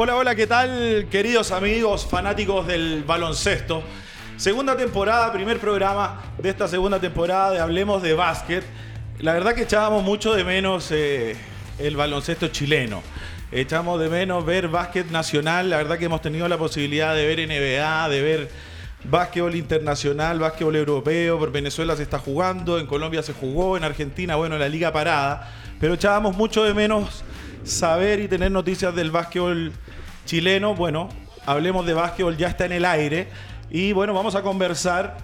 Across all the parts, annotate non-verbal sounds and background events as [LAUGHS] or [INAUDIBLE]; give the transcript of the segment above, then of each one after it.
Hola, hola, ¿qué tal, queridos amigos fanáticos del baloncesto? Segunda temporada, primer programa de esta segunda temporada de Hablemos de Básquet. La verdad que echábamos mucho de menos eh, el baloncesto chileno. Echamos de menos ver básquet nacional. La verdad que hemos tenido la posibilidad de ver NBA, de ver básquetbol internacional, básquetbol europeo. Por Venezuela se está jugando, en Colombia se jugó, en Argentina, bueno, la liga parada. Pero echábamos mucho de menos saber y tener noticias del básquetbol chileno. Bueno, hablemos de básquetbol, ya está en el aire. Y bueno, vamos a conversar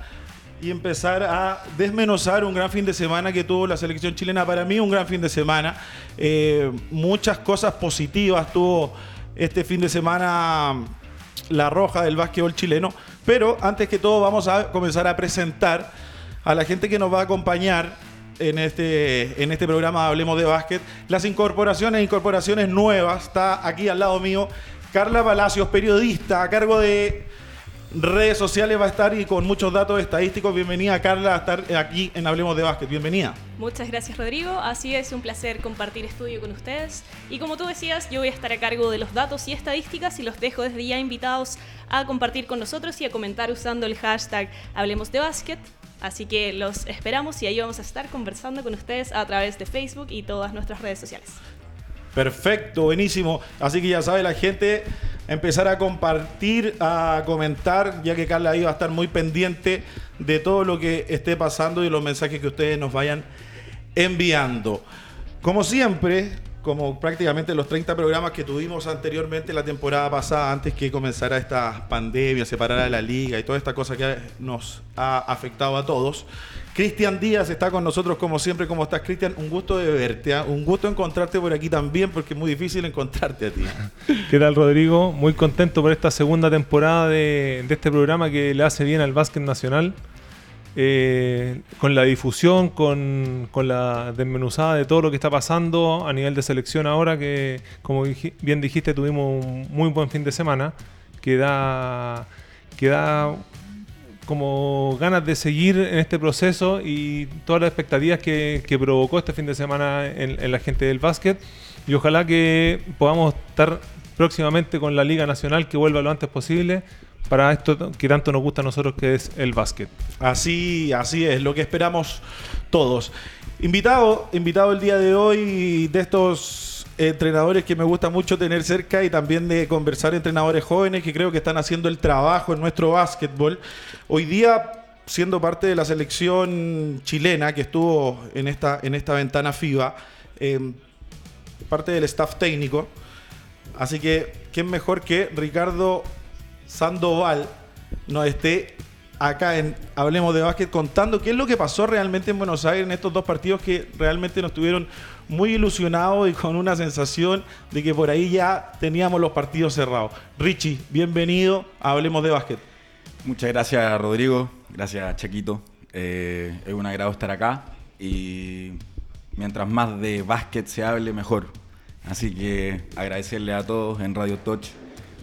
y empezar a desmenuzar un gran fin de semana que tuvo la selección chilena. Para mí un gran fin de semana. Eh, muchas cosas positivas tuvo este fin de semana la roja del básquetbol chileno. Pero antes que todo vamos a comenzar a presentar a la gente que nos va a acompañar en este, en este programa Hablemos de Básquet. Las incorporaciones, incorporaciones nuevas. Está aquí al lado mío Carla Palacios, periodista a cargo de redes sociales va a estar y con muchos datos estadísticos. Bienvenida Carla a estar aquí en Hablemos de Básquet. Bienvenida. Muchas gracias Rodrigo. Así es, un placer compartir estudio con ustedes. Y como tú decías, yo voy a estar a cargo de los datos y estadísticas y los dejo desde ya invitados a compartir con nosotros y a comentar usando el hashtag Hablemos de Básquet. Así que los esperamos y ahí vamos a estar conversando con ustedes a través de Facebook y todas nuestras redes sociales. Perfecto, buenísimo. Así que ya sabe la gente, empezar a compartir, a comentar, ya que Carla ahí va a estar muy pendiente de todo lo que esté pasando y los mensajes que ustedes nos vayan enviando. Como siempre, como prácticamente los 30 programas que tuvimos anteriormente la temporada pasada, antes que comenzara esta pandemia, separara la liga y toda esta cosa que nos ha afectado a todos. Cristian Díaz está con nosotros como siempre. ¿Cómo estás, Cristian? Un gusto de verte. ¿ah? Un gusto encontrarte por aquí también, porque es muy difícil encontrarte a ti. [LAUGHS] ¿Qué tal, Rodrigo? Muy contento por esta segunda temporada de, este programa que le hace bien al básquet nacional. Eh, con la difusión, con, la desmenuzada de todo lo que está pasando a nivel de selección ahora, que como bien dijiste, tuvimos un muy buen fin de semana, que da, que da como ganas de seguir en este proceso y todas las expectativas que, provocó este fin de semana en, la gente del básquet. Y ojalá que podamos estar próximamente con la Liga Nacional que vuelva lo antes posible para esto que tanto nos gusta a nosotros que es el básquet. Así, así es, lo que esperamos todos. Invitado, invitado el día de hoy de estos entrenadores que me gusta mucho tener cerca y también de conversar entrenadores jóvenes que creo que están haciendo el trabajo en nuestro básquetbol. Hoy día, siendo parte de la selección chilena que estuvo en esta, en esta ventana FIBA, eh, parte del staff técnico. Así que, ¿quién mejor que Ricardo Sandoval nos esté acá en Hablemos de Básquet contando qué es lo que pasó realmente en Buenos Aires en estos dos partidos que realmente nos tuvieron muy ilusionados y con una sensación de que por ahí ya teníamos los partidos cerrados. Richie, bienvenido a Hablemos de Básquet. Muchas gracias Rodrigo, gracias Chaquito. Eh, es un agrado estar acá y mientras más de básquet se hable, mejor. Así que agradecerle a todos en Radio Touch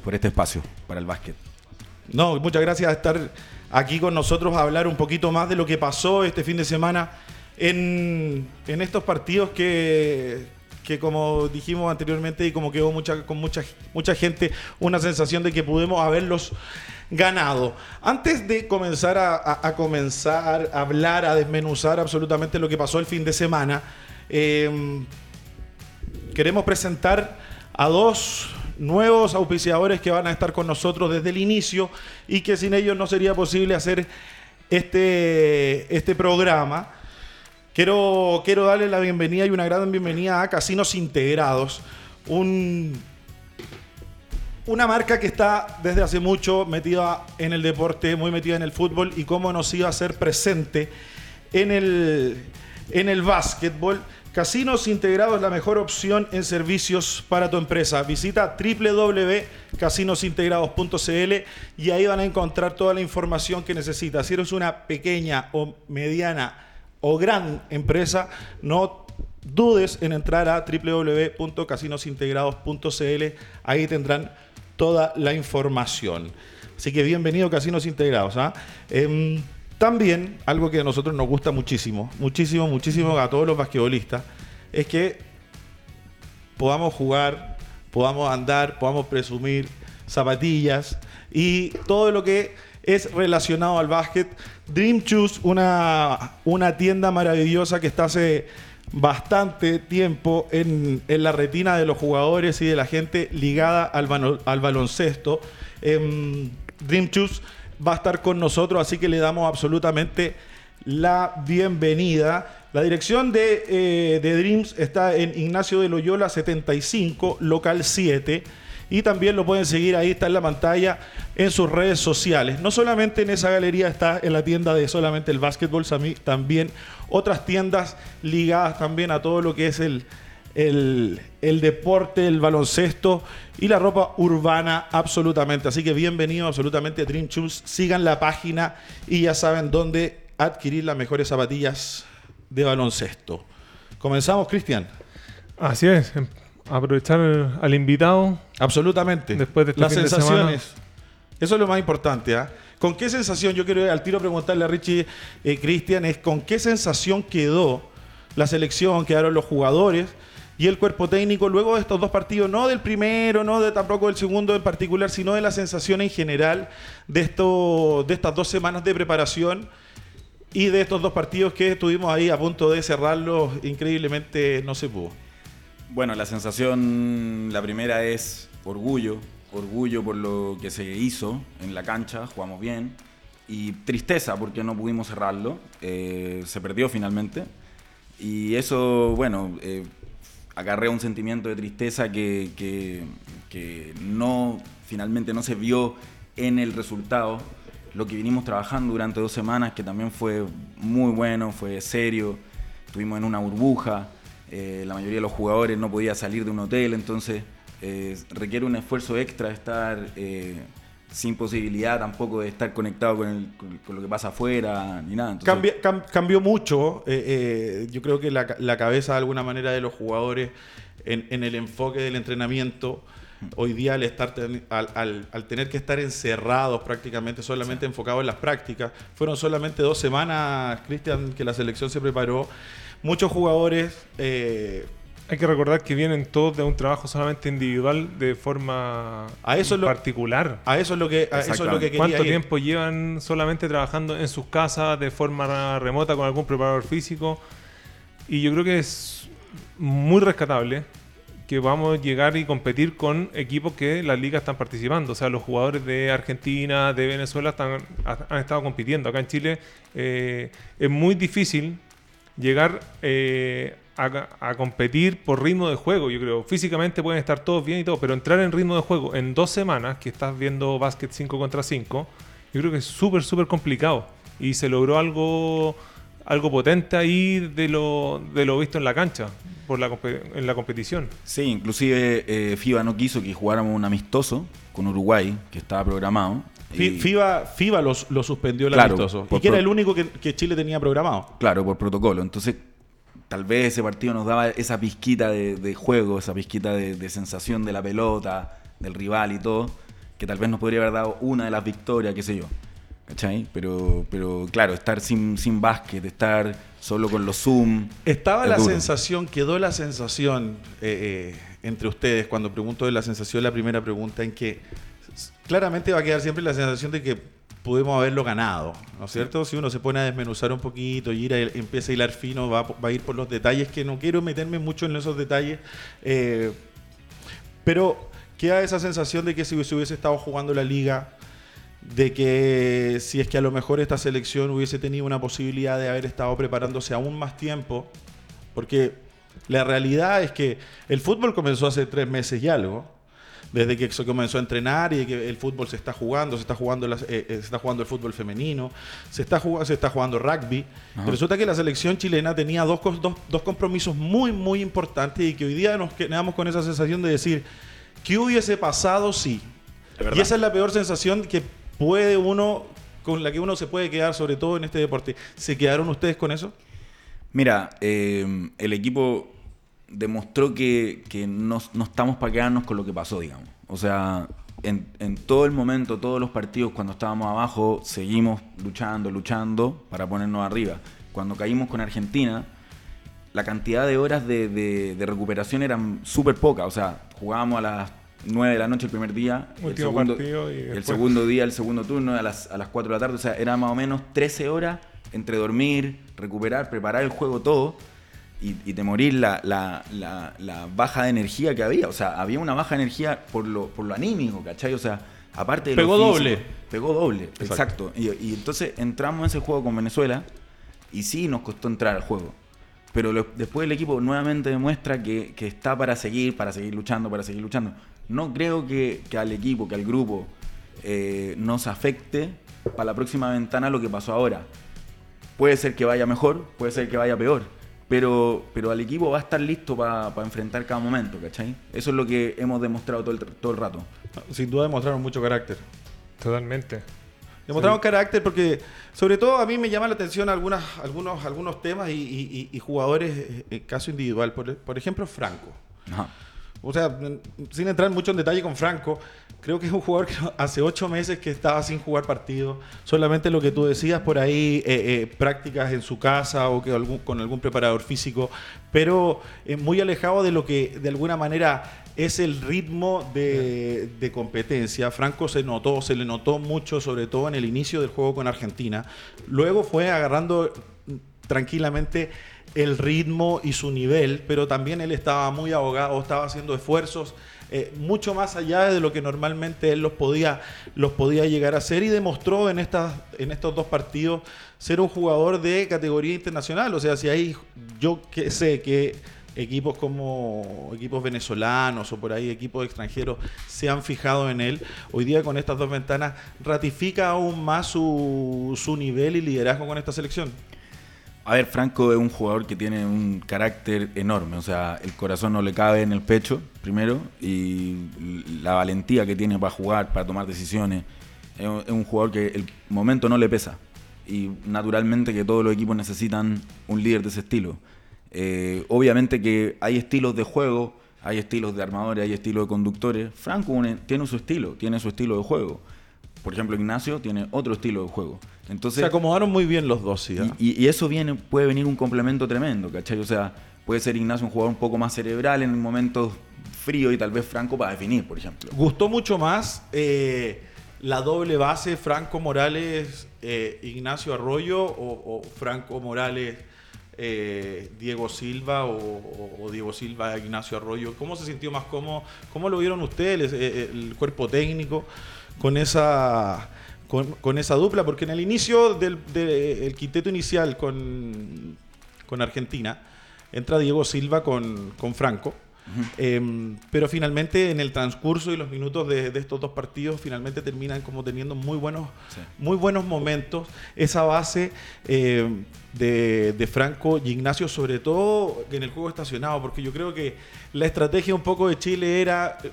por este espacio para el básquet. No, muchas gracias por estar aquí con nosotros a hablar un poquito más de lo que pasó este fin de semana en, estos partidos que, que como dijimos anteriormente y como quedó mucha, con mucha, mucha gente, una sensación de que pudimos haberlos ganado. Antes de comenzar a, comenzar a hablar, a desmenuzar absolutamente lo que pasó el fin de semana, em, queremos presentar a dos nuevos auspiciadores que van a estar con nosotros desde el inicio y que sin ellos no sería posible hacer este, este programa. Quiero, quiero darle la bienvenida y una gran bienvenida a Casinos Integrados, un, una marca que está desde hace mucho metida en el deporte, muy metida en el fútbol y cómo nos iba a ser presente en el, en el básquetbol. Casinos Integrados es la mejor opción en servicios para tu empresa. Visita www.casinosintegrados.cl y ahí van a encontrar toda la información que necesitas. Si eres una pequeña o mediana o gran empresa, no dudes en entrar a www.casinosintegrados.cl. Ahí tendrán toda la información. Así que bienvenido Casinos Integrados. ¿ah? Em, también algo que a nosotros nos gusta muchísimo, muchísimo, muchísimo a todos los basquetbolistas, es que podamos jugar, podamos andar, podamos presumir zapatillas y todo lo que es relacionado al básquet. Dream Shoes, una, una tienda maravillosa que está hace bastante tiempo en, en la retina de los jugadores y de la gente ligada al, al baloncesto. Em, Dream Shoes va a estar con nosotros, así que le damos absolutamente la bienvenida. La dirección de, eh, Dreams está en Ignacio de Loyola 75, local 7. Y también lo pueden seguir ahí, está en la pantalla, en sus redes sociales. No solamente en esa galería está en la tienda de solamente el básquetbol, también otras tiendas ligadas también a todo lo que es el, el, el deporte, el baloncesto y la ropa urbana absolutamente. Así que bienvenido absolutamente a Dream Shoes. Sigan la página y ya saben dónde adquirir las mejores zapatillas de baloncesto. Comenzamos, Cristian. Así es, em- aprovechar al invitado. Absolutamente. Después de este Las fin de sensaciones. Eso es lo más importante. ¿ah? ¿Con qué sensación? Yo quiero al tiro preguntarle a Richie, eh, Cristian, es con qué sensación quedó la selección, quedaron los jugadores y el cuerpo técnico luego de estos dos partidos, no del primero, no de tampoco del segundo en particular, sino de la sensación en general de, esto, de estas dos semanas de preparación y de estos dos partidos que estuvimos ahí a punto de cerrarlos, increíblemente no se pudo. Bueno, la sensación, la primera es orgullo, orgullo por lo que se hizo en la cancha, jugamos bien, y tristeza porque no pudimos cerrarlo, eh, se perdió finalmente, y eso, bueno, eh, acarrea un sentimiento de tristeza que, que- no, finalmente no se vio en el resultado, lo que vinimos trabajando durante dos semanas, que también fue muy bueno, fue serio, estuvimos en una burbuja, eh, la mayoría de los jugadores no podía salir de un hotel, entonces eh, requiere un esfuerzo extra estar eh, sin posibilidad tampoco de estar conectado con, el- con- con lo que pasa afuera, ni nada. Entonces, Cambia- cam- cambió mucho. eh, eh, yo creo que la, la cabeza de alguna manera de los jugadores en, en el enfoque del entrenamiento. Hoy día al, estar ten- al, al- al tener que estar encerrados prácticamente, solamente enfocados en las prácticas, fueron solamente dos semanas, Cristian, que la selección se preparó. Muchos jugadores eh, Hay que recordar que vienen todos de un trabajo solamente individual de forma A eso es lo- particular. a eso es lo que, a eso es lo que quería ¿Cuánto ir. tiempo llevan solamente trabajando en sus casas de forma remota con algún preparador físico? Y yo creo que es muy rescatable que vamos a llegar y competir con equipos que las ligas están participando. O sea, los jugadores de Argentina, de Venezuela están, ha- han estado compitiendo. Acá en Chile eh, es muy difícil llegar eh, a, a competir por ritmo de juego, yo creo. Físicamente pueden estar todos bien y todo, pero entrar en ritmo de juego en dos semanas, que estás viendo básquet 5 contra 5, yo creo que es súper, súper complicado. Y se logró algo, algo potente ahí de lo, de lo visto en la cancha, por la, en la competición. Sí, inclusive eh, FIBA no quiso que jugáramos un amistoso con Uruguay, que estaba programado. Y- FIBA, FIBA los- lo suspendió el Claro, amistoso. Y que era el único que, que Chile tenía programado. Claro, por protocolo. Entonces, tal vez ese partido nos daba esa pizquita de, de juego, esa pizquita de, de sensación de la pelota, del rival y todo, que tal vez nos podría haber dado una de las victorias, qué sé yo. ¿Cachai? Pero, pero claro, estar sin, sin básquet, estar solo con los Zoom. Estaba es la duro. sensación, quedó la sensación eh, eh, entre ustedes cuando pregunto de la sensación, la primera pregunta, en que claramente va a quedar siempre la sensación de que pudimos haberlo ganado, ¿no es cierto? Si uno se pone a desmenuzar un poquito y ir a- empieza a hilar fino, va, va a ir por los detalles, que no quiero meterme mucho en esos detalles, eh, pero queda esa sensación de que si se hubiese estado jugando la liga, de que si es que a lo mejor esta selección hubiese tenido una posibilidad de haber estado preparándose aún más tiempo, porque la realidad es que el fútbol comenzó hace tres meses y algo, desde que se comenzó a entrenar y que el fútbol se está jugando, se está jugando, las- eh, eh, se está jugando el fútbol femenino, se está, jugando, se está jugando rugby. Ajá. Resulta que la selección chilena tenía dos, dos, dos compromisos muy, muy importantes y que hoy día nos quedamos con esa sensación de decir, ¿qué hubiese pasado si? Y esa es la peor sensación que puede uno, con la que uno se puede quedar, sobre todo en este deporte. ¿Se quedaron ustedes con eso? Mira, eh, el equipo demostró que, que no, no estamos para quedarnos con lo que pasó, digamos. O sea, en, en todo el momento, todos los partidos, cuando estábamos abajo, seguimos luchando, luchando para ponernos arriba. Cuando caímos con Argentina, la cantidad de horas de, de- de recuperación eran súper poca. O sea, jugábamos a las 9 de la noche el primer día, el segundo día, el segundo turno a las, a las 4 de la tarde, o sea, era más o menos 13 horas entre dormir, recuperar, preparar el juego todo y, y te morir la, la- la- la baja de energía que había, o sea, había una baja de energía por lo, por lo anímico, ¿cachai? O sea, aparte de lo Pegó físico, doble. Pegó doble, Exacto. exacto. Y, y entonces entramos en ese juego con Venezuela y sí nos costó entrar al juego. Pero lo- después el equipo nuevamente demuestra que, que está para seguir, para seguir luchando, para seguir luchando. No creo que, que al equipo, que al grupo eh, nos afecte para la próxima ventana lo que pasó ahora. Puede ser que vaya mejor, puede ser que vaya peor. Pero, pero al equipo va a estar listo para enfrentar cada momento, ¿cachai? Eso es lo que hemos demostrado todo el, todo el rato. Sin duda demostraron mucho carácter. Totalmente. Demostraron carácter porque, sobre todo, a mí me llama la atención algunas, algunos, algunos temas y, y- y- y jugadores eh, en caso individual. Por, por ejemplo, Franco. Ajá. O sea, sin entrar mucho en detalle con Franco, creo que es un jugador que hace ocho meses que estaba sin jugar partido. Solamente lo que tú decías por ahí, eh, eh, prácticas en su casa o que con algún preparador físico, pero eh, muy alejado de lo que de alguna manera es el ritmo de, de competencia. Franco se notó, se le notó mucho, sobre todo en el inicio del juego con Argentina. Luego fue agarrando tranquilamente el ritmo y su nivel, pero también él estaba muy ahogado, estaba haciendo esfuerzos eh, mucho más allá de lo que normalmente él los podía, los podía llegar a hacer y demostró en, estas, en estos dos partidos ser un jugador de categoría internacional. O sea, si hay, yo que sé que equipos como equipos venezolanos o por ahí equipos extranjeros se han fijado en él, hoy día con estas dos ventanas ratifica aún más su, su nivel y liderazgo con esta selección. A ver, Franco es un jugador que tiene un carácter enorme, o sea, el corazón no le cabe en el pecho, primero, y la valentía que tiene para jugar, para tomar decisiones. Es un, jugador que el momento no le pesa, y naturalmente que todos los equipos necesitan un líder de ese estilo. Eh, obviamente que hay estilos de juego, hay estilos de armadores, hay estilos de conductores. Franco tiene su estilo, tiene su estilo de juego. Por ejemplo, Ignacio tiene otro estilo de juego. Entonces, Se acomodaron muy bien los dos, sí. ¿eh? y, eso viene, puede venir un complemento tremendo, ¿cachai? O sea, puede ser Ignacio un jugador un poco más cerebral en momentos fríos y tal vez Franco para definir, por ejemplo. Gustó mucho más eh, la doble base Franco Morales, eh, Ignacio Arroyo o, o Franco Morales, eh, Diego Silva o, o- o Diego Silva, Ignacio Arroyo. ¿Cómo se sintió más cómodo? ¿Cómo lo vieron ustedes, el cuerpo técnico, con esa, con, con esa dupla? Porque en el inicio del de- el quinteto inicial con, con Argentina, entra Diego Silva con, con Franco. Eh, pero finalmente en el transcurso y los minutos de, de estos dos partidos finalmente terminan como teniendo muy buenos, Sí. muy buenos momentos. Esa base eh, de, de Franco y Ignacio, sobre todo en el juego estacionado, porque yo creo que la estrategia un poco de Chile era eh,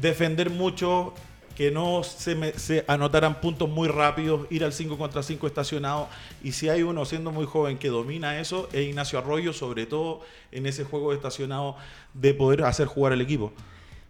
defender mucho, que no se, me- se anotaran puntos muy rápidos, ir al 5 contra 5 estacionado. Y si hay uno siendo muy joven que domina eso, es Ignacio Arroyo, sobre todo en ese juego estacionado de poder hacer jugar al equipo.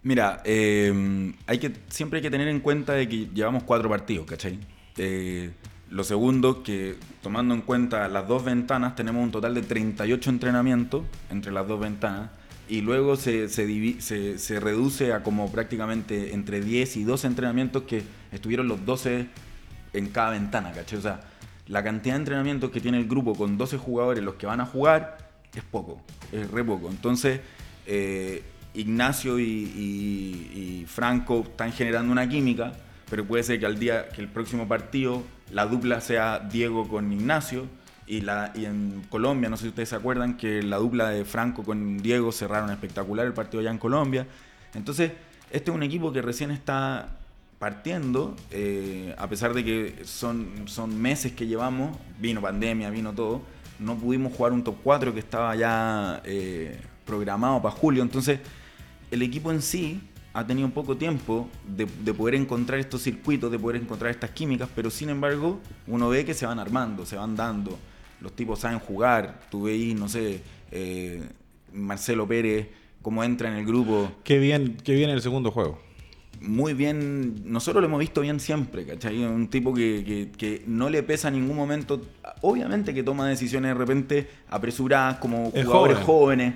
Mira, eh, hay que, siempre hay que tener en cuenta de que llevamos cuatro partidos, ¿cachai? Eh, lo segundo, que tomando en cuenta las dos ventanas, tenemos un total de 38 entrenamientos entre las dos ventanas y luego se, se, reduce a como prácticamente entre 10 y 12 entrenamientos que estuvieron los 12 en cada ventana, ¿cachai? O sea, la cantidad de entrenamientos que tiene el grupo con 12 jugadores, los que van a jugar, es poco, es re poco. Entonces, eh, Ignacio y, y- y Franco están generando una química, pero puede ser que al día, que el próximo partido, la dupla sea Diego con Ignacio. Y, la, y en Colombia, no sé si ustedes se acuerdan, que la dupla de Franco con Diego cerraron espectacular el partido allá en Colombia. Entonces, este es un equipo que recién está partiendo, eh, a pesar de que son, son meses que llevamos, vino pandemia, vino todo, no pudimos jugar un top 4 que estaba ya eh, programado para julio, entonces el equipo en sí ha tenido poco tiempo de, de poder encontrar estos circuitos, de poder encontrar estas químicas, pero sin embargo uno ve que se van armando, se van dando, los tipos saben jugar, tú veis, no sé, eh, Marcelo Pérez, cómo entra en el grupo, Qué bien, qué bien el segundo juego. muy bien, nosotros lo hemos visto bien siempre, ¿cachai? Un tipo que, que- que no le pesa en ningún momento, obviamente que toma decisiones de repente apresuradas como Es jugadores joven. jóvenes,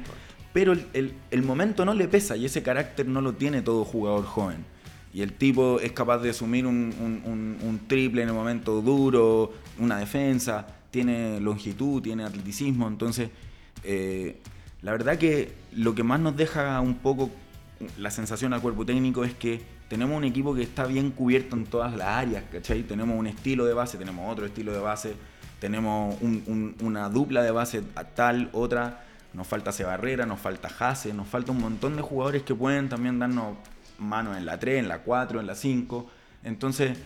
pero el, momento no le pesa y ese carácter no lo tiene todo jugador joven. Y el tipo es capaz de asumir un, triple en el momento duro, una defensa, tiene longitud, tiene atleticismo, entonces eh, la verdad que lo que más nos deja un poco la sensación al cuerpo técnico es que tenemos un equipo que está bien cubierto en todas las áreas, ¿cachai? Tenemos un estilo de base, tenemos otro estilo de base, tenemos una dupla de base tal, otra, nos falta Cebarrera, nos falta Jase, nos falta un montón de jugadores que pueden también darnos mano en la 3, en la 4, en la 5. Entonces,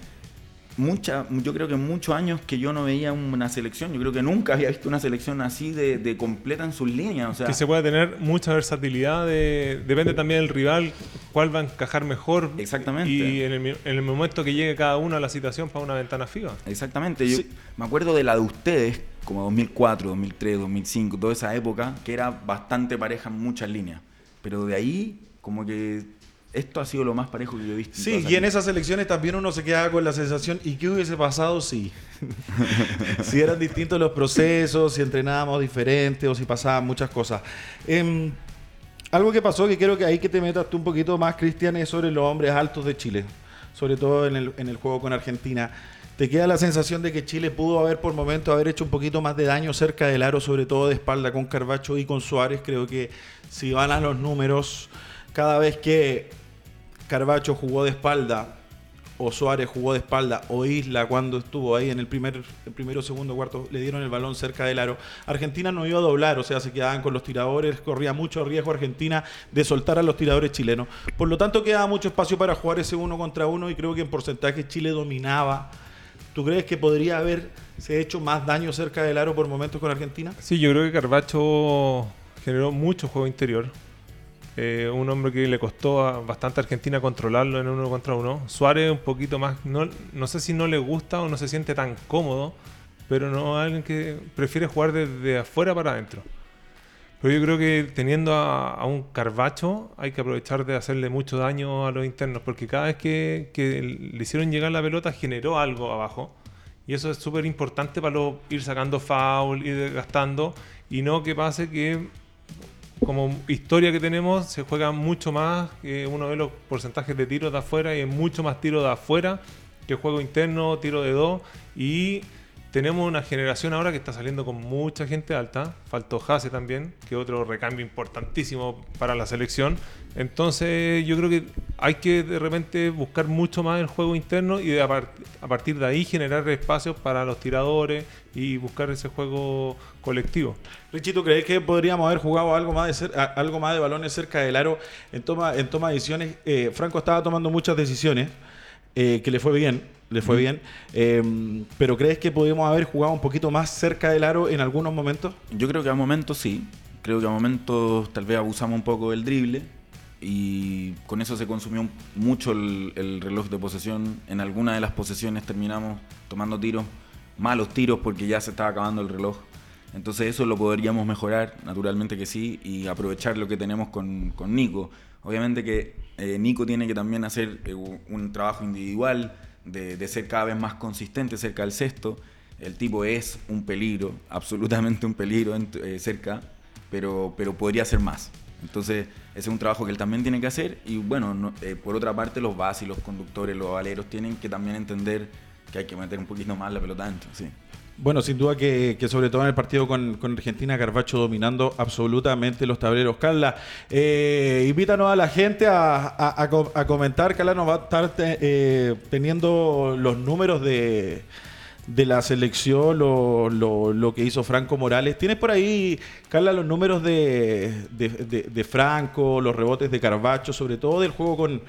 mucha, yo creo que muchos años que yo no veía una selección, yo creo que nunca había visto una selección así de, completa en sus líneas. O sea, que se puede tener mucha versatilidad, depende también del rival, cuál va a encajar mejor. Exactamente. Y en el, momento que llegue cada uno a la situación para una ventana fija. Exactamente. Yo me acuerdo de la de ustedes, como 2004, 2003, 2005, toda esa época, que era bastante pareja en muchas líneas. Pero de ahí, como que esto ha sido lo más parejo que yo he visto. Sí, y en esas elecciones también uno se queda con la sensación, ¿y qué hubiese pasado si? [LAUGHS] si eran distintos los procesos, si entrenábamos diferente o si pasaban muchas cosas. Em, algo que pasó que quiero que ahí que te metas tú un poquito más, Cristian, es sobre los hombres altos de Chile, sobre todo en el, en el juego con Argentina. ¿Te queda la sensación de que Chile pudo haber por momentos haber hecho un poquito más de daño cerca del aro, sobre todo de espalda con Carbacho y con Suárez? Creo que si van a los números, cada vez que Carbacho jugó de espalda, o Suárez jugó de espalda, o Isla cuando estuvo ahí en el primer, el primero, segundo, cuarto, le dieron el balón cerca del aro. Argentina no iba a doblar, o sea, se quedaban con los tiradores, corría mucho riesgo Argentina de soltar a los tiradores chilenos. Por lo tanto, quedaba mucho espacio para jugar ese uno contra uno y creo que en porcentaje Chile dominaba. ¿Tú crees que podría haberse hecho más daño cerca del aro por momentos con Argentina? Sí, yo creo que Carbacho generó mucho juego interior eh, un hombre que le costó bastante a Argentina controlarlo en uno contra uno. Suárez un poquito más, no, no sé si no le gusta o no se siente tan cómodo, pero no alguien que prefiere jugar desde afuera para adentro. Pero yo creo que teniendo a, un Carvacho hay que aprovechar de hacerle mucho daño a los internos, porque cada vez que, le hicieron llegar la pelota generó algo abajo. Y eso es súper importante para ir sacando foul, ir gastando, y no que pase que como historia que tenemos, se juega mucho más, que uno ve los porcentajes de tiros de afuera y es mucho más tiro de afuera que juego interno, tiro de dos. Y tenemos una generación ahora que está saliendo con mucha gente alta. Faltó Hase también, que otro recambio importantísimo para la selección. Entonces yo creo que hay que de repente buscar mucho más el juego interno y a, partir de ahí generar espacios para los tiradores y buscar ese juego colectivo. Richito, ¿crees que podríamos haber jugado algo más de, algo más de balones cerca del aro en toma, en toma de decisiones? Eh, Franco estaba tomando muchas decisiones eh, que le fue bien, le fue bien. Em, pero ¿crees que podríamos haber jugado un poquito más cerca del aro en algunos momentos? Yo creo que a momentos sí. Creo que a momentos tal vez abusamos un poco del drible y con eso se consumió mucho el, reloj de posesión. En alguna de las posesiones terminamos tomando tiros, malos tiros porque ya se estaba acabando el reloj. Entonces eso lo podríamos mejorar, naturalmente que sí, y aprovechar lo que tenemos con, con Nico. Obviamente que eh, Nico tiene que también hacer eh, un trabajo individual, de, de, ser cada vez más consistente cerca del sexto. El tipo es un peligro, [LAUGHS] absolutamente un peligro eh, cerca, pero, pero podría ser más. Entonces, ese es un trabajo que él también tiene que hacer. Y bueno, eh, por otra parte, los bases, los conductores, los valeros tienen que también entender que hay que meter un poquito más la pelota dentro. Sí. Bueno, sin duda que, sobre todo en el partido con, Argentina, Carvacho dominando absolutamente los tableros. Carla, eh, invítanos a la gente a, comentar. Carla nos va a estar eh, teniendo los números de, de la selección, lo, lo, que hizo Franco Morales. ¿Tienes por ahí, Carla, los números de, de, Franco, los rebotes de Carvacho, sobre todo del juego con,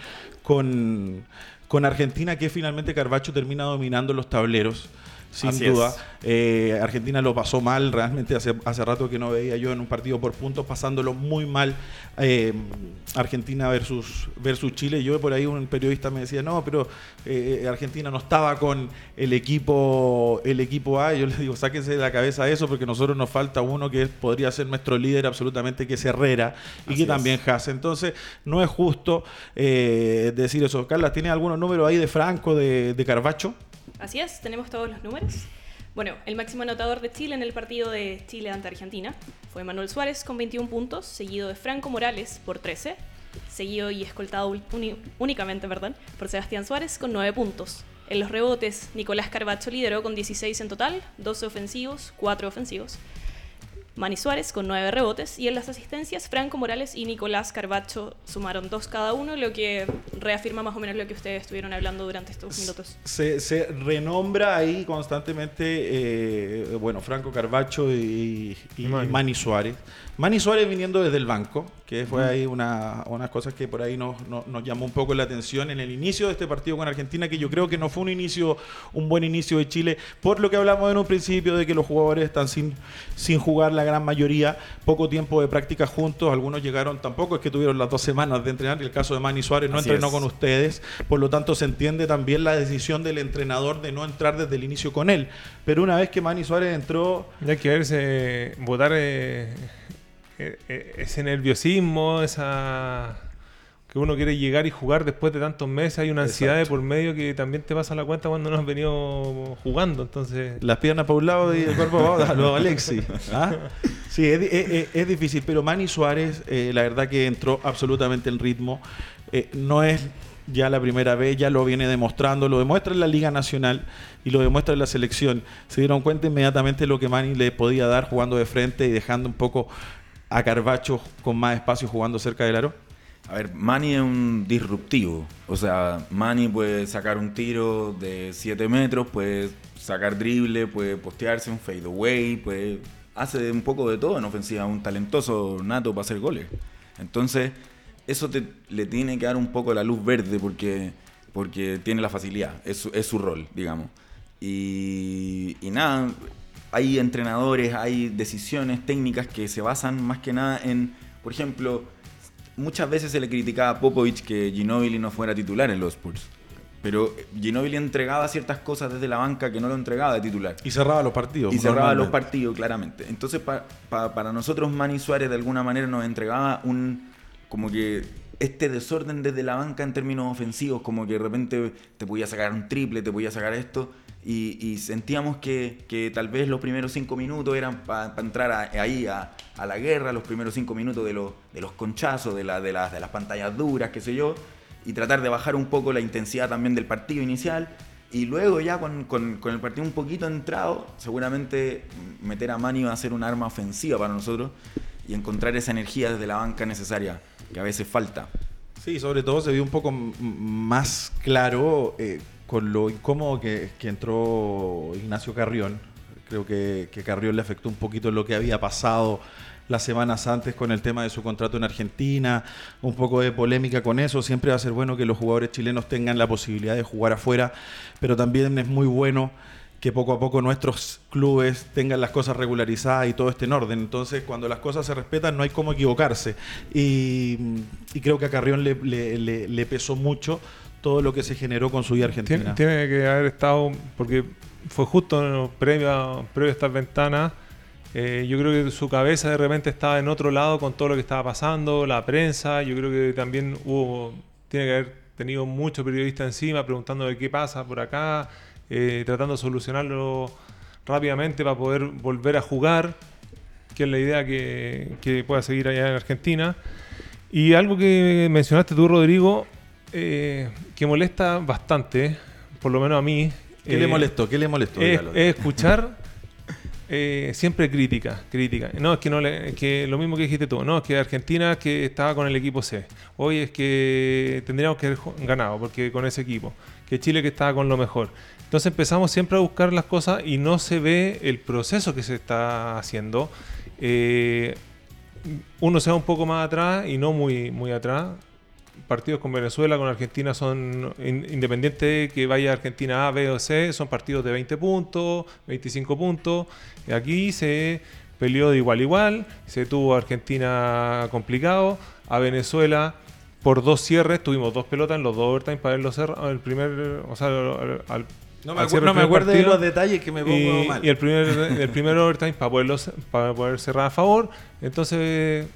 con, con Argentina, que finalmente Carvacho termina dominando los tableros? Sin duda. Eh, Argentina lo pasó mal, realmente hace, hace rato que no veía yo en un partido por puntos, pasándolo muy mal. Eh, Argentina versus, versus Chile. Yo por ahí un periodista me decía, no, pero eh, Argentina no estaba con el equipo, el equipo A. yo le digo, sáquense de la cabeza eso, porque nosotros nos falta uno que podría ser nuestro líder absolutamente, que es Herrera, y que también Hace. Entonces, no es justo decir eso. Carla, ¿tiene algunos números ahí de Franco, de, de Carvacho? Así es, tenemos todos los números. Bueno, el máximo anotador de Chile en el partido de Chile ante Argentina fue Manuel Suárez con 21 puntos, seguido de Franco Morales por 13, seguido y escoltado únicamente perdón, por Sebastián Suárez con 9 puntos. En los rebotes, Nicolás Carbacho lideró con 16 en total, 12 ofensivos, 4 ofensivos. Mani Suárez con nueve rebotes y en las asistencias Franco Morales y Nicolás Carbacho sumaron dos cada uno, lo que reafirma más o menos lo que ustedes estuvieron hablando durante estos minutos. Se, renombra ahí constantemente, eh, bueno, Franco Carbacho y, y Manny Suárez. Manny Suárez viniendo desde el banco, que fue ahí una, unas cosas que por ahí nos, nos, llamó un poco la atención en el inicio de este partido con Argentina, que yo creo que no fue un inicio, un buen inicio de Chile, por lo que hablamos en un principio de que los jugadores están sin, sin jugar la gran mayoría, poco tiempo de práctica juntos, algunos llegaron, tampoco es que tuvieron las dos semanas de entrenar, y el caso de Manny Suárez no entrenó con ustedes, por lo tanto se entiende también la decisión del entrenador de no entrar desde el inicio con él, pero una vez que Manny Suárez entró... Hay que verse, votar... Eh ese nerviosismo, esa que uno quiere llegar y jugar después de tantos meses, hay una ansiedad de por medio que también te pasa la cuenta cuando no has venido jugando, entonces... Las piernas para un lado y el cuerpo para otro, [LAUGHS] Alexi. ¿ah? Sí, es, difícil, pero Manny Suárez, eh, la verdad que entró absolutamente en ritmo. Eh, no es ya la primera vez, ya lo viene demostrando, lo demuestra en la Liga Nacional y lo demuestra en la selección. Se dieron cuenta inmediatamente lo que Manny le podía dar jugando de frente y dejando un poco a Carbacho con más espacio jugando cerca del aro? A ver, Manny es un disruptivo. O sea, Manny puede sacar un tiro de 7 metros, puede sacar drible, puede postearse un fade away, puede hace un poco de todo en ofensiva, un talentoso nato para hacer goles. Entonces, eso le tiene que dar un poco la luz verde porque, porque tiene la facilidad, es, es su rol, digamos. Y, y nada, hay entrenadores, hay decisiones técnicas que se basan más que nada en, por ejemplo, muchas veces se le criticaba a Popovich que Ginobili no fuera titular en los Spurs. Pero Ginobili entregaba ciertas cosas desde la banca que no lo entregaba de titular. Y cerraba los partidos. Y cerraba los partidos, claramente. Entonces, para nosotros, Manny Suárez de alguna manera nos entregaba un. como que este desorden desde la banca en términos ofensivos, como que de repente te podía sacar un triple, te podía sacar esto, y, sentíamos que, tal vez los primeros cinco minutos eran para entrar ahí a, la guerra, los primeros cinco minutos de, de los conchazos, de, la, de, las, de las pantallas duras, qué sé yo, y tratar de bajar un poco la intensidad también del partido inicial. Y luego ya con, con, el partido un poquito entrado, seguramente meter a Mani va a ser un arma ofensiva para nosotros y encontrar esa energía desde la banca necesaria, que a veces falta. Sí, sobre todo se vio un poco más claro eh, con lo incómodo que, entró Ignacio Carrión. Creo que, Carrión le afectó un poquito lo que había pasado las semanas antes con el tema de su contrato en Argentina, un poco de polémica con eso. Siempre va a ser bueno que los jugadores chilenos tengan la posibilidad de jugar afuera, pero también es muy bueno que poco a poco nuestros clubes tengan las cosas regularizadas y todo esté en orden. Entonces, cuando las cosas se respetan, no hay cómo equivocarse. Y, creo que a Carrión le pesó mucho todo lo que se generó con su vida argentina. Tiene, que haber estado, porque fue justo previo, previo a estas ventanas. Eh, yo creo que su cabeza de repente estaba en otro lado con todo lo que estaba pasando, la prensa. Yo creo que también hubo, tiene que haber tenido muchos periodistas encima preguntando de qué pasa por acá, eh, tratando de solucionarlo rápidamente para poder volver a jugar, que es la idea que, que pueda seguir allá en Argentina. Y algo que mencionaste tú, Rodrigo, eh, que molesta bastante, por lo menos a mí. ¿Qué le eh, molestó? ¿Qué le molestó? Es, escuchar eh, siempre crítica, crítica. No, es que no le, que lo mismo que dijiste tú, no, es que Argentina que estaba con el equipo C. Hoy es que tendríamos que haber ganado porque con ese equipo. Que Chile que estaba con lo mejor. Entonces empezamos siempre a buscar las cosas y no se ve el proceso que se está haciendo. uno se va un poco más atrás y no muy, muy atrás partidos con Venezuela, con Argentina son independientes que vaya Argentina A, B o C, son partidos de 20 puntos, 25 puntos. Aquí se peleó de igual a igual, se tuvo Argentina complicado, a Venezuela por dos cierres, tuvimos dos pelotas en los dos overtime para verlo cerrar, el primer, o sea, al, no me, acuerdo, de los detalles que me pongo mal. Y el primer, el primer overtime para, poderlo, para poder cerrar a favor. Entonces,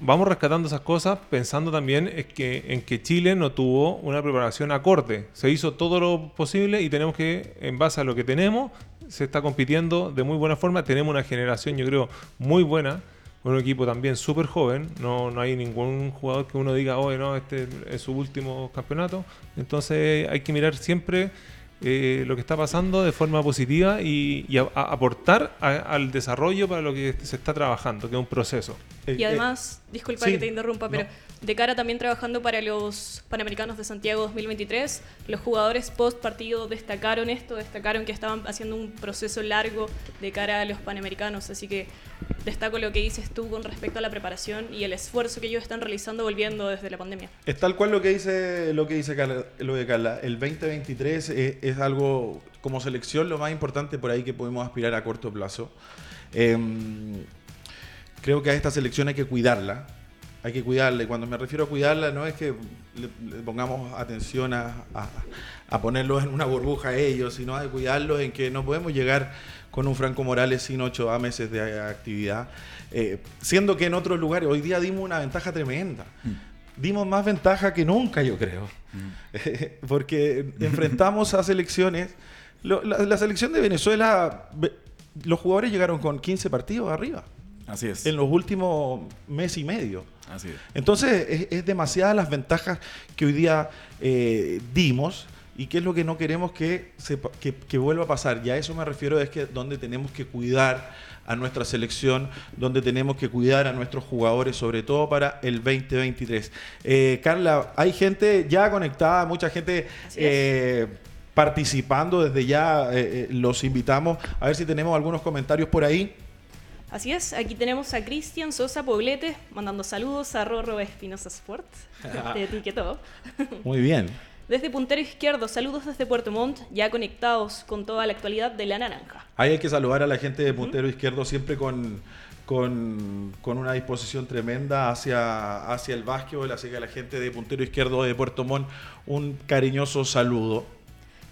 vamos rescatando esas cosas pensando también es que, en que Chile no tuvo una preparación acorde. Se hizo todo lo posible y tenemos que, en base a lo que tenemos, se está compitiendo de muy buena forma. Tenemos una generación, yo creo, muy buena. Un equipo también súper joven. No, no hay ningún jugador que uno diga, oye, no, este es su último campeonato. Entonces hay que mirar siempre eh, lo que está pasando de forma positiva y, y a- a- aportar a- al desarrollo para lo que se está trabajando, que es un proceso. Eh, Y además, disculpa sí, que te interrumpa, pero no. De cara también trabajando para los Panamericanos de Santiago 2023, los jugadores post partido destacaron esto, destacaron que estaban haciendo un proceso largo de cara a los Panamericanos, así que destaco lo que dices tú con respecto a la preparación y el esfuerzo que ellos están realizando volviendo desde la pandemia. Es tal cual lo que dice lo que dice Carla, lo de Carla. El 2023 es, algo como selección lo más importante por ahí que podemos aspirar a corto plazo. Em, creo que a esta selección hay que cuidarla. Hay que cuidarla. Y cuando me refiero a cuidarla, no es que le, le pongamos atención a, a- a ponerlos en una burbuja a ellos, sino a cuidarlos en que no podemos llegar con un Franco Morales sin ocho meses de actividad. Eh, siendo que en otros lugares, hoy día dimos una ventaja tremenda. Dimos más ventaja que nunca, yo creo. [LAUGHS] Porque enfrentamos a selecciones. lo- la, la selección de Venezuela, ve- los jugadores llegaron con 15 partidos arriba Así es. en los últimos mes y medio. Así es. Entonces, es, es demasiadas las ventajas que hoy día eh, dimos y qué es lo que no queremos que, se pa- que, que vuelva a pasar. Y a eso me refiero, es que donde tenemos que cuidar a nuestra selección, donde tenemos que cuidar a nuestros jugadores, sobre todo para el 2023. Eh, Carla, hay gente ya conectada, mucha gente eh, participando desde ya. eh, eh, los invitamos a ver si tenemos algunos comentarios por ahí. Así es, aquí tenemos a Cristian Sosa Poblete mandando saludos a Rorro Espinosa Sport, [LAUGHS] te etiquetó. Muy bien. Desde puntero izquierdo, saludos desde Puerto Montt, ya conectados con toda la actualidad de la naranja. Ahí hay que saludar a la gente de puntero izquierdo siempre con, con, con una disposición tremenda hacia, hacia el básquetbol, así que a la gente de puntero izquierdo de Puerto Montt un cariñoso saludo.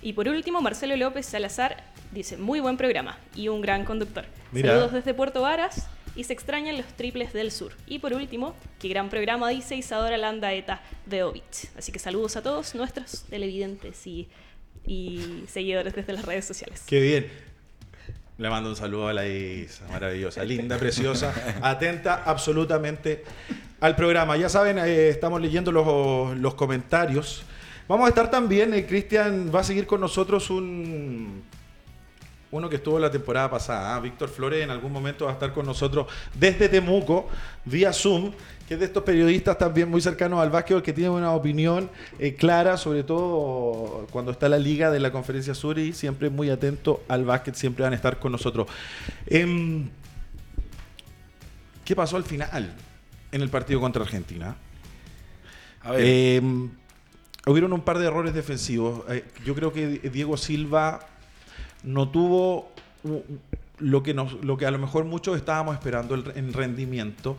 Y por último, Marcelo López Salazar dice, muy buen programa y un gran conductor. Mira. Saludos desde Puerto Varas y se extrañan los triples del sur. Y por último, qué gran programa dice Isadora Landaeta de Ovich. Así que saludos a todos nuestros televidentes y, y seguidores desde las redes sociales. Qué bien. Le mando un saludo a la Isa, maravillosa, linda, preciosa, atenta absolutamente al programa. Ya saben, eh, estamos leyendo los, los comentarios. Vamos a estar también, eh, Cristian va a seguir con nosotros un uno que estuvo la temporada pasada, ¿ah? Víctor Flores en algún momento va a estar con nosotros desde Temuco, vía Zoom, que es de estos periodistas también muy cercanos al básquetbol, que tienen una opinión eh, clara, sobre todo cuando está la liga de la Conferencia Sur y siempre muy atento al básquet, siempre van a estar con nosotros. Em, ¿Qué pasó al final en el partido contra Argentina? A ver, Eh, hubieron un par de errores defensivos. Eh, yo creo que Diego Silva no tuvo lo que, nos, lo que a lo mejor muchos estábamos esperando el- en rendimiento.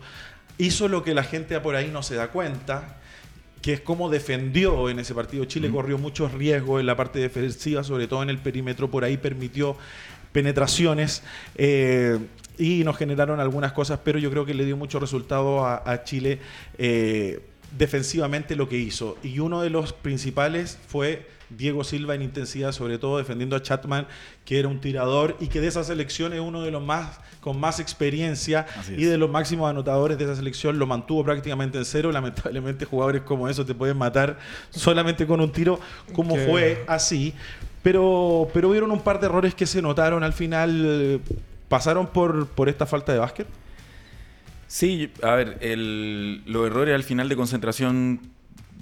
Hizo lo que la gente por ahí no se da cuenta, que es cómo defendió en ese partido. Chile corrió muchos riesgos en la parte defensiva, sobre todo en el perímetro, por ahí permitió penetraciones eh, y nos generaron algunas cosas, pero yo creo que le dio mucho resultado a, a Chile eh, defensivamente lo que hizo. Y uno de los principales fue Diego Silva en intensidad, sobre todo defendiendo a Chatman, que era un tirador y que de esa selección es uno de los más con más experiencia y de los máximos anotadores de esa selección. Lo mantuvo prácticamente en cero. Lamentablemente jugadores como esos te pueden matar solamente con un tiro, como fue así. Pero, pero hubieron un par de errores que se notaron al final. ¿Pasaron por, por esta falta de básquet? Sí, a ver, el- los errores al final de concentración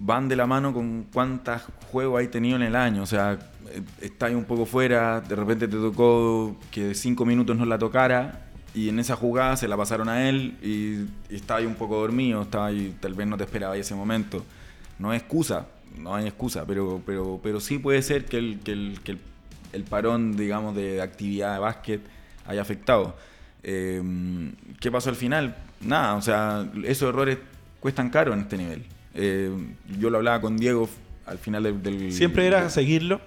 van de la mano con cuántas juegos hay tenido en el año. O sea, eh, estás un poco fuera, de repente te tocó que cinco minutos no la tocara y en esa jugada se la pasaron a él y, y estaba ahí un poco dormido, estaba tal vez no te esperaba ese momento. No es excusa, no hay excusa, pero, pero, pero sí puede ser que el, que el, que el parón, digamos, de actividad de básquet haya afectado. Eh, ¿Qué pasó al final? Nada, o sea, esos errores cuestan caro en este nivel. Eh, yo lo hablaba con Diego al final del... del- Siempre era del- seguirlo.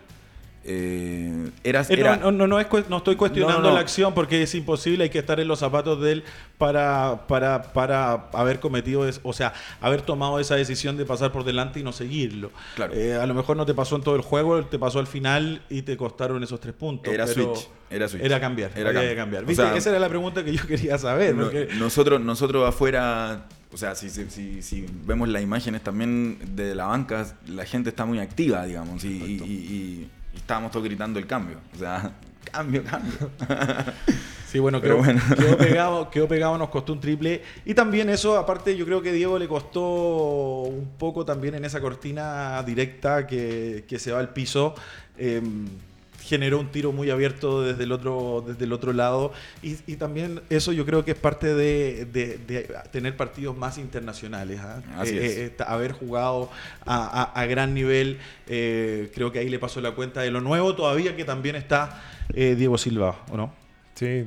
eh, era, era- no, no, no, es no estoy cuestionando No, no, no. la acción porque es imposible, hay que estar en los zapatos de él para, para, para haber cometido, es- o sea, haber tomado esa decisión de pasar por delante y no seguirlo. Claro. Eh, a lo mejor no te pasó en todo el juego, te pasó al final y te costaron esos tres puntos. Era pero switch, era switch. Era cambiar, Era cambiar. O ¿Viste? sea, Esa era la pregunta que yo quería saber. No- porque- nosotros, nosotros afuera, o sea, si, si, si- vemos las imágenes también de la banca, la gente está muy activa, digamos, y, y- y- y- y estábamos todos gritando el cambio. O sea, [LAUGHS] cambio, cambio. [LAUGHS] Sí, bueno, quedó, bueno. quedó [LAUGHS] pegado, quedó pegado, nos costó un triple. Y también eso, aparte, yo creo que Diego le costó un poco también en esa cortina directa que, que se va al piso. eh, generó un tiro muy abierto desde el otro, desde el otro lado. Y, y también eso yo creo que es parte de, de- de tener partidos más internacionales. ¿ah? Así Eh, es. eh, ta- haber jugado a, a- a gran nivel, eh, creo que ahí le pasó la cuenta de lo nuevo todavía que también está eh, Diego Silva, ¿o no? Sí,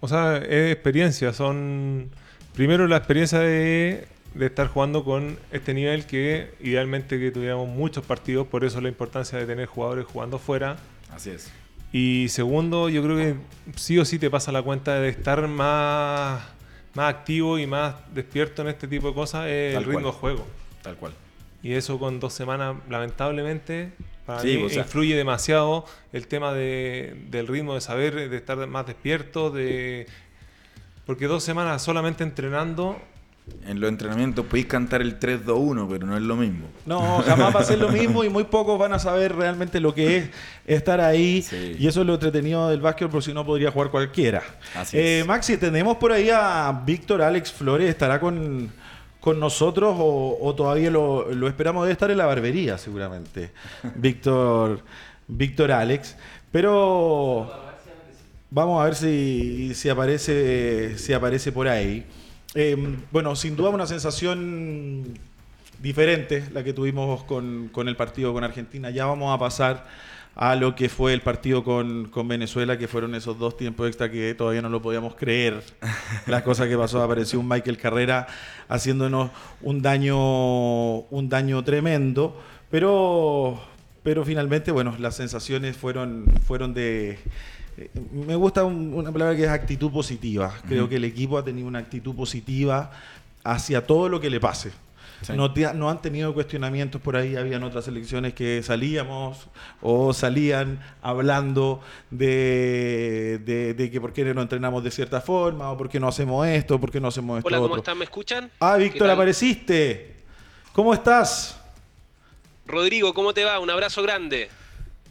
o sea, es experiencia. Son primero la experiencia de, de estar jugando con este nivel que idealmente que tuviéramos muchos partidos, por eso la importancia de tener jugadores jugando fuera. Así es. Y segundo, yo creo que sí o sí te pasa la cuenta de estar más, más activo y más despierto en este tipo de cosas, es Tal el ritmo cual. de juego. Tal cual. Y eso con dos semanas, lamentablemente, para Sí, mí o sea- influye demasiado el tema de- del ritmo, de saber, de estar más despierto, de... Porque dos semanas solamente entrenando, En los entrenamientos podéis cantar el 3-2-1, pero no es lo mismo. No, jamás va a ser lo mismo y muy pocos van a saber realmente lo que es estar ahí. Sí. Y eso es lo entretenido del básquet, por si no podría jugar cualquiera. Así Eh, es. Maxi, tenemos por ahí a Víctor Alex Flores. ¿Estará con, con nosotros o, o todavía lo, lo esperamos? Debe estar en la barbería, seguramente. [LAUGHS] Víctor, Víctor Alex. Pero vamos a ver si, si, aparece, si aparece por ahí. Eh, bueno, sin duda una sensación diferente la que tuvimos con, con el partido con Argentina. Ya vamos a pasar a lo que fue el partido con, con Venezuela, que fueron esos dos tiempos extra que todavía no lo podíamos creer. [LAUGHS] Las cosas que pasó, apareció un Michael Carrera haciéndonos un daño, un daño tremendo, pero, pero finalmente, bueno, las sensaciones fueron, fueron de... Me gusta un- una palabra que es actitud positiva. Creo que el equipo ha tenido una actitud positiva hacia todo lo que le pase. Sí. No, te- no han tenido cuestionamientos por ahí, habían otras elecciones que salíamos o salían hablando de, de- de que por qué no entrenamos de cierta forma, o por qué no hacemos esto, por qué no hacemos esto Hola, ¿cómo otro. están? ¿Me escuchan? Ah, ¿Qué Víctor, apareciste. ¿Cómo estás? Rodrigo, ¿cómo te va? Un abrazo grande.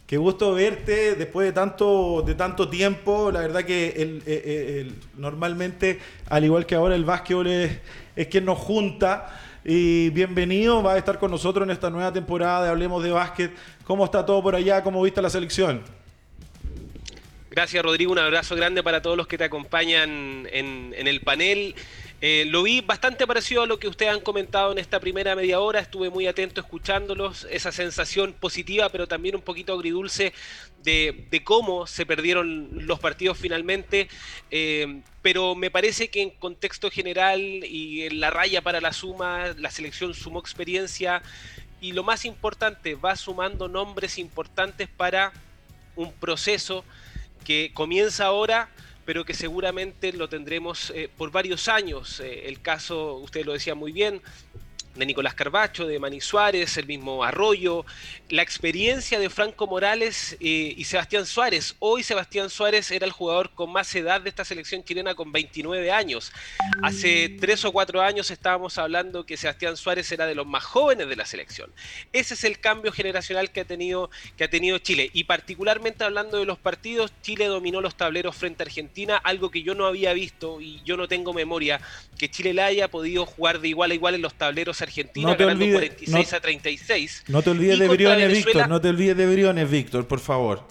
Qué gusto verte después de tanto, de tanto tiempo. La verdad que eh, eh, el- normalmente, al igual que ahora, el básquetbol es, es quien nos junta. Y bienvenido, va a estar con nosotros en esta nueva temporada de Hablemos de Básquet. ¿Cómo está todo por allá? ¿Cómo viste la selección? Gracias, Rodrigo. Un abrazo grande para todos los que te acompañan en, en el panel. Eh, lo vi bastante parecido a lo que ustedes han comentado en esta primera media hora. Estuve muy atento escuchándolos. Esa sensación positiva, pero también un poquito agridulce de, cómo se perdieron los partidos finalmente. Eh, pero me parece que en contexto general y en la raya para la suma, la selección sumó experiencia. Y lo más importante, va sumando nombres importantes para un proceso que comienza ahora, pero que seguramente lo tendremos eh, por varios años. Eh, el caso, usted lo decía muy bien, de Nicolás Carbacho, de Mani Suárez, el mismo Arroyo, la experiencia de Franco Morales eh, y Sebastián Suárez. Hoy Sebastián Suárez era el jugador con más edad de esta selección chilena con 29 años. Hace tres o cuatro años estábamos hablando que Sebastián Suárez era de los más jóvenes de la selección. Ese es el cambio generacional que ha tenido, que ha tenido Chile. Y particularmente hablando de los partidos, Chile dominó los tableros frente a Argentina, algo que yo no había visto y yo no tengo memoria, que Chile le haya podido jugar de igual a igual en los tableros argentinos, No te ganando olvides- 46 no- a 36. No te olvides de Briones, Venezuela- Víctor. No te olvides de Briones, Víctor, por favor.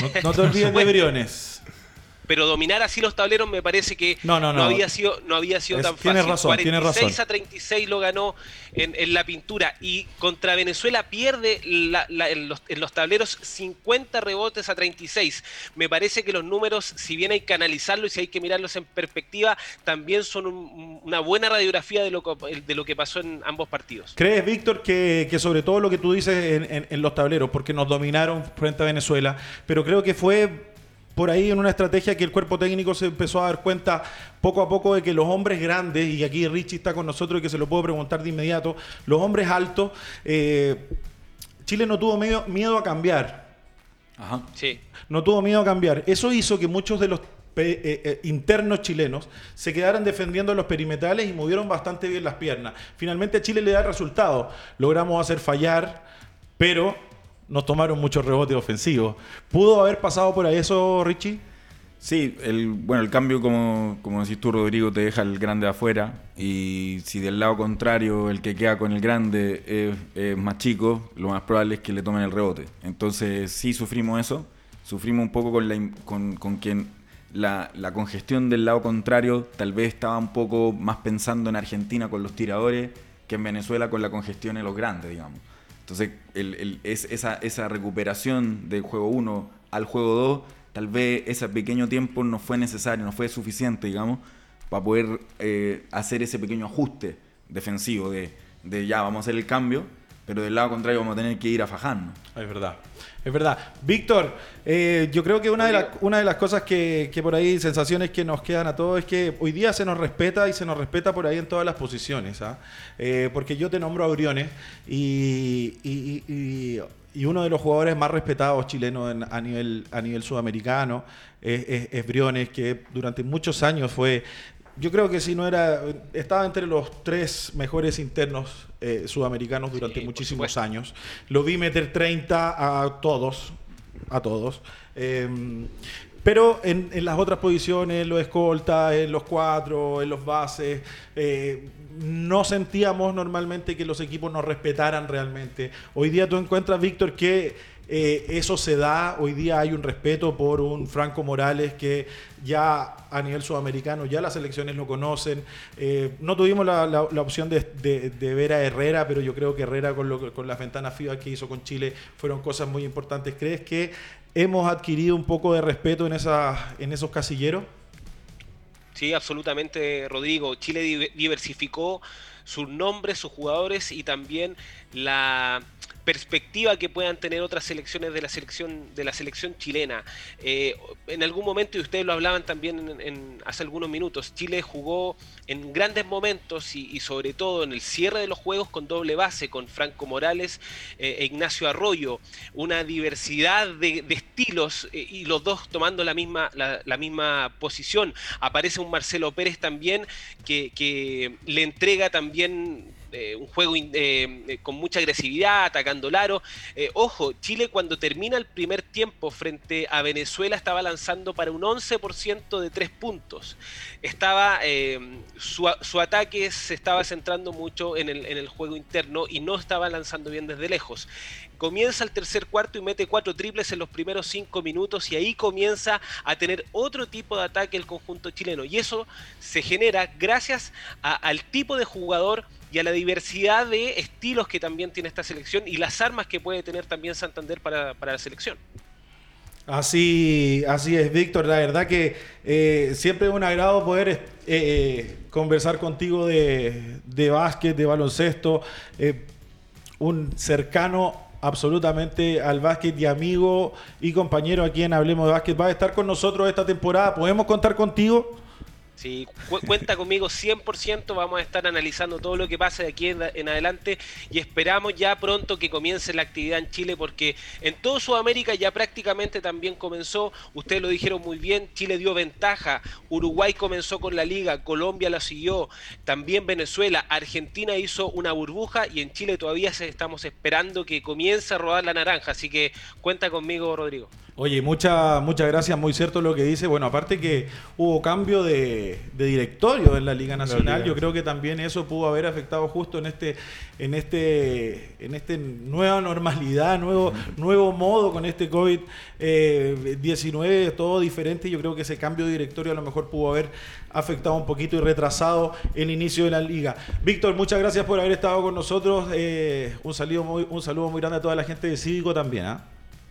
No, no te olvides de. Briones. Pero dominar así los tableros me parece que no, no, no. había sido, no había sido tan fácil. Tienes razón, 46 tienes razón. a 36 lo ganó en, en, la pintura y contra Venezuela pierde la, la, en, los, en, los, tableros 50 rebotes a 36. Me parece que los números, si bien hay que analizarlos y si hay que mirarlos en perspectiva, también son un, una buena radiografía de lo, de lo que pasó en ambos partidos. ¿Crees, Víctor, que, que, sobre todo lo que tú dices en, en los tableros, porque nos dominaron frente a Venezuela, pero creo que fue por ahí en una estrategia que el cuerpo técnico se empezó a dar cuenta poco a poco de que los hombres grandes, y aquí Richie está con nosotros y que se lo puedo preguntar de inmediato, los hombres altos, eh, Chile no tuvo miedo, miedo a cambiar. Ajá. Sí. No tuvo miedo a cambiar. Eso hizo que muchos de los eh, eh, internos chilenos se quedaran defendiendo los perimetrales y movieron bastante bien las piernas. Finalmente Chile le da el resultado. Logramos hacer fallar, pero nos tomaron muchos rebotes ofensivos. ¿Pudo haber pasado por ahí eso, Richie? Sí, el, bueno, el cambio, como, como decís tú, Rodrigo, te deja el grande afuera. Y si del lado contrario el que queda con el grande es, más chico, lo más probable es que le tomen el rebote. Entonces, sí sufrimos eso. Sufrimos un poco con, la, con, con quien la, la, congestión del lado contrario tal vez estaba un poco más pensando en Argentina con los tiradores que en Venezuela con la congestión en los grandes, digamos. Entonces, el, el, es, esa, esa recuperación del juego 1 al juego 2, tal vez ese pequeño tiempo no fue necesario, no fue suficiente, digamos, para poder eh, hacer ese pequeño ajuste defensivo de, de, ya vamos a hacer el cambio, pero del lado contrario vamos a tener que ir a fajarnos. Es verdad. Es verdad. Víctor, eh, yo creo que una de, la, una de las cosas que, que, por ahí, sensaciones que nos quedan a todos, es que hoy día se nos respeta y se nos respeta por ahí en todas las posiciones. ¿ah? Eh, porque yo te nombro a Briones y, y, y, y, uno de los jugadores más respetados chilenos en, a, nivel, a nivel sudamericano es, es, es Briones, que durante muchos años fue yo creo que si no era, estaba entre los tres mejores internos eh, sudamericanos durante sí, muchísimos años. Lo vi meter 30 a todos, a todos. Eh, pero en, en, las otras posiciones, en los escoltas, en los cuatro, en los bases, eh, no sentíamos normalmente que los equipos nos respetaran realmente. Hoy día tú encuentras, Víctor, que eh, eso se da, hoy día hay un respeto por un Franco Morales que ya a nivel sudamericano, ya las elecciones lo conocen. Eh, no tuvimos la, opción de, ver a Herrera, pero yo creo que Herrera con, las ventanas FIBA que hizo con Chile fueron cosas muy importantes. ¿Crees que hemos adquirido un poco de respeto en esos casilleros? Sí, absolutamente, Rodrigo. Chile diversificó sus nombres, sus jugadores y también la perspectiva que puedan tener otras selecciones de la selección de la selección chilena. Eh, en algún momento, y ustedes lo hablaban también en, en, hace algunos minutos, Chile jugó en grandes momentos y, sobre todo en el cierre de los juegos con doble base, con Franco Morales eh, e Ignacio Arroyo, una diversidad de, estilos eh, y los dos tomando la misma, la, misma posición. Aparece un Marcelo Pérez también que le entrega también eh, un juego eh, con mucha agresividad, atacando Laro. Eh, ojo, Chile cuando termina el primer tiempo frente a Venezuela estaba lanzando para un 11% de tres puntos. Estaba, su, su, ataque se estaba centrando mucho en el, en el juego interno y no estaba lanzando bien desde lejos comienza el tercer cuarto y mete cuatro triples en los primeros cinco minutos y ahí comienza a tener otro tipo de ataque el conjunto chileno. Y eso se genera gracias al tipo de jugador y a la diversidad de estilos que también tiene esta selección y las armas que puede tener también Santander para, para la selección. Así, así es, Víctor. La verdad que eh, siempre es un agrado poder eh, eh, conversar contigo de, de, básquet, de baloncesto. un cercano absolutamente al básquet y amigo y compañero aquí en Hablemos de Básquet. Va a estar con nosotros esta temporada. ¿Podemos contar contigo? Sí, cu cuenta conmigo 100%, vamos a estar analizando todo lo que pasa de aquí en, adelante y esperamos ya pronto que comience la actividad en Chile porque en toda Sudamérica ya prácticamente también comenzó, ustedes lo dijeron muy bien, Chile dio ventaja, Uruguay comenzó con la liga, Colombia la siguió, también Venezuela, Argentina hizo una burbuja y en Chile todavía estamos esperando que comience a rodar la naranja, así que cuenta conmigo Rodrigo. Oye, muchas muchas gracias, muy cierto lo que dice. Bueno, aparte que hubo cambio de de, de directorio en la Liga Nacional. Liga. Yo creo que también eso pudo haber afectado justo en este, en este, en este nueva normalidad, nuevo, nuevo modo con este COVID eh, 19, todo diferente. Yo creo que ese cambio de directorio a lo mejor pudo haber afectado un poquito y retrasado el inicio de la liga. Víctor, muchas gracias por haber estado con nosotros. Eh, un saludo muy, un saludo muy grande a toda la gente de Cívico también. ¿ah?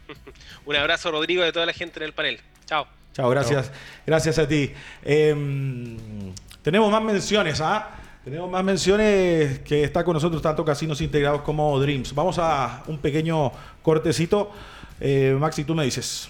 [LAUGHS] Un abrazo, Rodrigo, de toda la gente en el panel. Chao. Chao, gracias. Gracias a ti. Eh, tenemos más menciones, ¿ah? Tenemos más menciones que está con nosotros tanto Casinos Integrados como Dreams. Vamos a un pequeño cortecito. Eh, Maxi, tú me dices.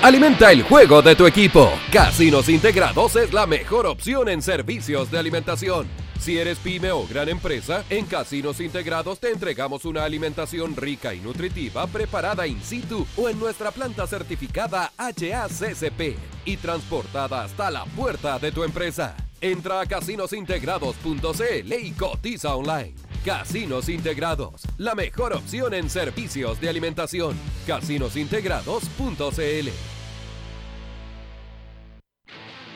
Alimenta el juego de tu equipo. Casinos Integrados es la mejor opción en servicios de alimentación. Si eres pyme o gran empresa, en Casinos Integrados te entregamos una alimentación rica y nutritiva preparada in situ o en nuestra planta certificada HACCP y transportada hasta la puerta de tu empresa. Entra a casinosintegrados.cl y cotiza online. Casinos Integrados, la mejor opción en servicios de alimentación. Casinosintegrados.cl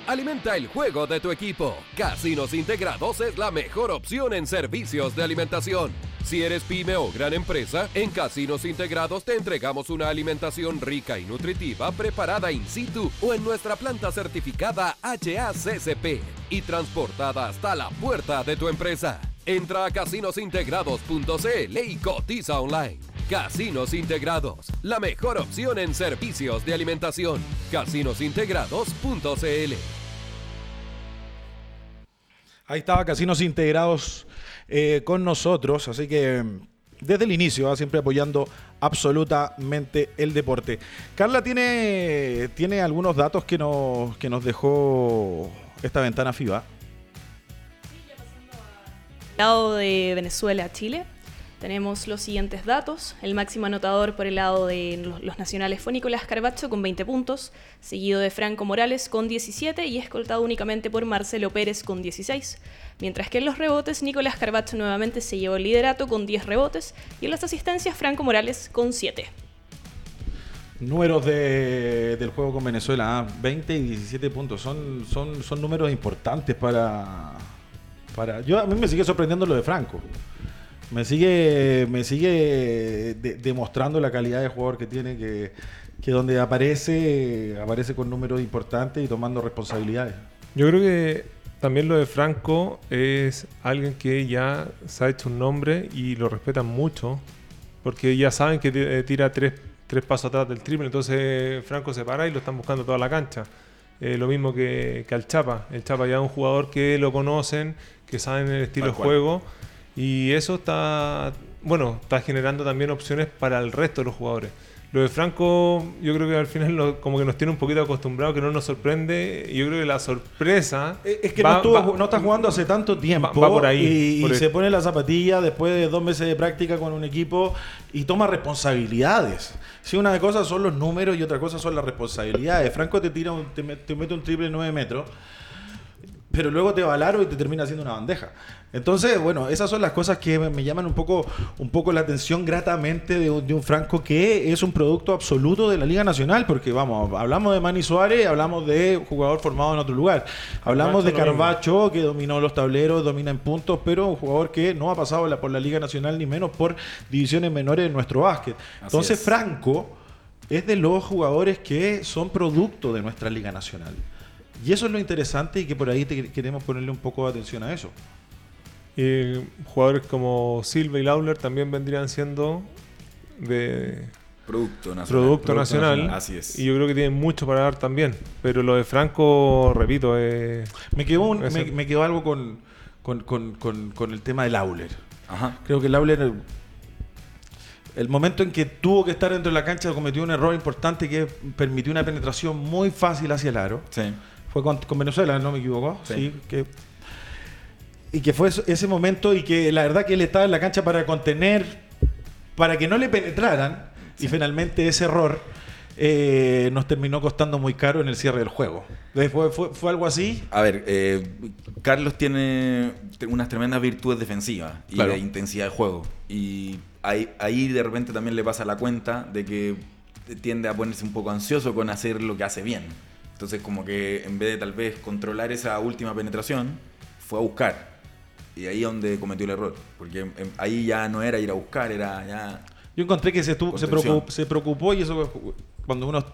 Alimenta el juego de tu equipo. Casinos Integrados es la mejor opción en servicios de alimentación. Si eres pyme o gran empresa, en Casinos Integrados te entregamos una alimentación rica y nutritiva preparada in situ o en nuestra planta certificada HACCP y transportada hasta la puerta de tu empresa. Entra a casinosintegrados.cl y cotiza online. Casinos Integrados, la mejor opción en servicios de alimentación. Casinosintegrados.cl Ahí estaba Casinos Integrados eh, con nosotros, así que mm, desde el inicio, ¿ah? siempre apoyando absolutamente el deporte. Carla tiene, tiene algunos datos que nos, que nos dejó esta ventana FIBA. lado de Venezuela a Chile, tenemos los siguientes datos. El máximo anotador por el lado de los- nacionales fue Nicolás Carbacho con 20 puntos, seguido de Franco Morales con 17 y escoltado únicamente por Marcelo Pérez con 16. Mientras que en los rebotes, Nicolás Carbacho nuevamente se llevó el liderato con 10 rebotes y en las asistencias, Franco Morales con 7. Números de- del juego con Venezuela, ah, 20 y 17 puntos. Son, son, son números importantes para, para. Yo a mí me sigue sorprendiendo lo de Franco. Me sigue, me sigue de- demostrando la calidad de jugador que tiene, que, que donde aparece, aparece con números importantes y tomando responsabilidades. Yo creo que también lo de Franco es alguien que ya se ha hecho un nombre y lo respetan mucho, porque ya saben que eh, tira tres, tres pasos atrás del triple, entonces Franco se para y lo están buscando toda la cancha. Eh, lo mismo que, que al Chapa. El Chapa ya es un jugador que lo conocen, que saben el estilo de cual. Y eso está, bueno, está generando también opciones para el resto de los jugadores. Lo de Franco, yo creo que al final lo- como que nos tiene un poquito acostumbrados, que no nos sorprende. Y yo creo que la sorpresa. Es que va- no, estuvo- va- no está jugando hace tanto tiempo. Va- va por ahí, Y, por se pone la zapatilla después de dos meses de práctica con un equipo y toma responsabilidades. Si una cosa son los números y otra cosa son las responsabilidades. Franco te tira un- te, met- te mete un triple de 9 metros, pero luego te va al aro y te termina haciendo una bandeja. Entonces, bueno, esas son las cosas que me, llaman un poco, un poco la atención gratamente de, un- de un Franco que es un producto absoluto de la Liga Nacional, porque vamos, hablamos de Manny Suárez, hablamos de jugador formado en otro lugar, hablamos de Carbacho, que dominó los tableros, domina en puntos, pero un jugador que no ha pasado la- por la Liga Nacional ni menos por divisiones menores de nuestro básquet. Entonces, es. Franco es de los jugadores que son producto de nuestra Liga Nacional. Y eso es lo interesante y que por ahí te- queremos ponerle un poco de atención a eso. y jugadores como Silva y Lawler también vendrían siendo de Producto nacional. producto, nacional. Así es. Y yo creo que tienen mucho para dar también. Pero lo de Franco, repito, es. Me quedó, un- me, me quedó algo con, con, con- con- con el tema del Auler. Ajá. Creo que el Auler, el momento en que tuvo que estar dentro de la cancha, cometió un error importante que permitió una penetración muy fácil hacia el aro. Sí. Fue con, con Venezuela, no me equivoco. Sí. Sí. que, y que fue ese momento y que la verdad que él estaba en la cancha para contener, para que no le penetraran. Y finalmente ese error eh, nos terminó costando muy caro en el cierre del juego. Entonces, ¿Fue, fue, fue algo así? A ver, eh, Carlos tiene unas tremendas virtudes defensivas y Claro. de intensidad de juego. Y ahí, ahí de repente también le pasa la cuenta de que tiende a ponerse un poco ansioso con hacer lo que hace bien. Entonces como que en vez de tal vez controlar esa última penetración, fue a buscar. Y ahí es donde cometió el error. Porque em, ahí ya no era ir a buscar, era ya... Yo encontré que se, estuvo- se, preocupó, se preocupó y eso cuando uno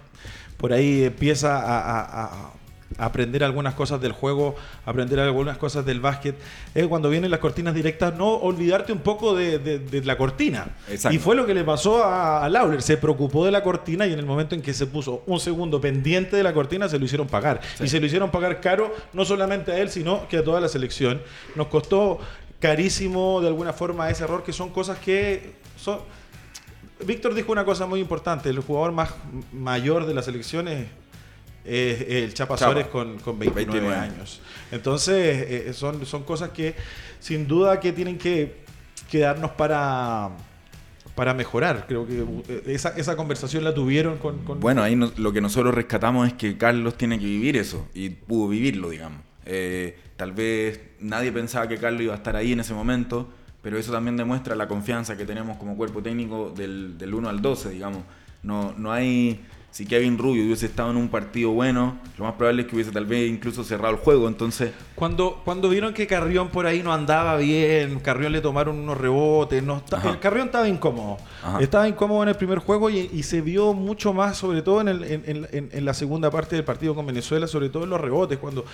por ahí empieza a, a- a- a aprender algunas cosas del juego, aprender algunas cosas del básquet, es cuando vienen las cortinas directas, no olvidarte un poco de, de- de la cortina. Exacto. Y fue lo que le pasó a, a Laurer, se preocupó de la cortina y en el momento en que se puso un segundo pendiente de la cortina se lo hicieron pagar. Sí. Y se lo hicieron pagar caro, no solamente a él, sino que a toda la selección. Nos costó carísimo de alguna forma ese error, que son cosas que son... Víctor dijo una cosa muy importante, el jugador más mayor de la selección es, el Chapa, Chapa. Suárez con, con 29, 29 años. Entonces, eh, son, son cosas que sin duda que tienen que quedarnos para, para mejorar. Creo que eh, esa, esa conversación la tuvieron con... con- Bueno, ahí no- lo que nosotros rescatamos es que Carlos tiene que vivir eso y pudo vivirlo, digamos. Eh, tal vez nadie pensaba que Carlos iba a estar ahí en ese momento, pero eso también demuestra la confianza que tenemos como cuerpo técnico del, del 1 al 12, digamos. No, no hay... Si Kevin Rubio hubiese estado en un partido bueno, lo más probable es que hubiese tal vez incluso cerrado el juego. Entonces, Cuando, cuando vieron que Carrión por ahí no andaba bien, Carrión le tomaron unos rebotes, no el Carrión estaba incómodo. Ajá. Estaba incómodo en el primer juego y, y se vio mucho más, sobre todo en, el- en- en- en- en la segunda parte del partido con Venezuela, sobre todo en los rebotes. Cuando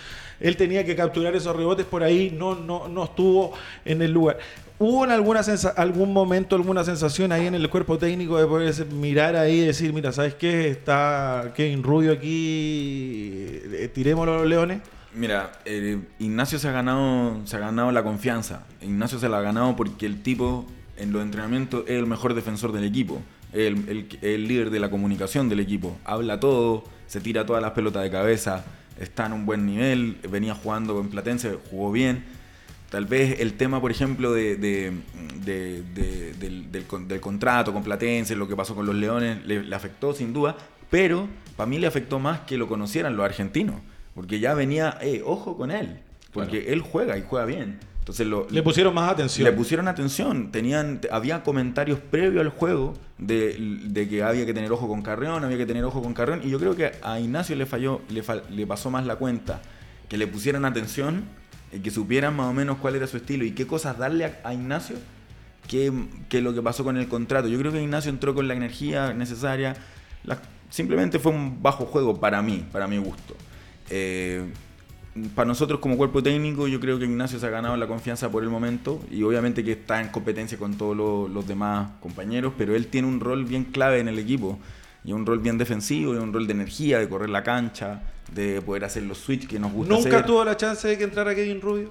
él tenía que capturar esos rebotes por ahí, no, no, no estuvo en el lugar. ¿Hubo en alguna sensa- algún momento alguna sensación ahí en el cuerpo técnico de poder mirar ahí y decir, mira, ¿sabes qué? Está Kevin Rubio aquí, eh, tirémoslo a los leones? Mira, eh, Ignacio se ha ganado, se ha ganado la confianza. Ignacio se la ha ganado porque el tipo en los entrenamientos es el mejor defensor del equipo, el, el- el líder de la comunicación del equipo. Habla todo, se tira todas las pelotas de cabeza, está en un buen nivel, venía jugando en Platense, jugó bien. Tal vez el tema, por ejemplo, de, de- de- de- del, del del contrato con Platense, lo que pasó con los Leones, le, le afectó sin duda, pero para mí le afectó más que lo conocieran los argentinos, porque ya venía, eh, ojo con él, porque él juega y juega bien. Entonces lo, Le pusieron más atención. le pusieron atención, tenían, había comentarios previo al juego de, de que había que tener ojo con Carrión, había que tener ojo con Carrión, y yo creo que a Ignacio le falló, le, fa- le pasó más la cuenta, que le pusieran atención, y que supieran más o menos cuál era su estilo y qué cosas darle a, a Ignacio, que, que lo que pasó con el contrato. Yo creo que Ignacio entró con la energía necesaria, la- simplemente fue un bajo juego para mí, para mi gusto. Eh, para nosotros como cuerpo técnico, yo creo que Ignacio se ha ganado la confianza por el momento y obviamente que está en competencia con todos los demás compañeros, pero él tiene un rol bien clave en el equipo y un rol bien defensivo y un rol de energía, de correr la cancha, de poder hacer los switch que nos gusta Nunca hacer. tuvo la chance de que entrara Kevin Rubio.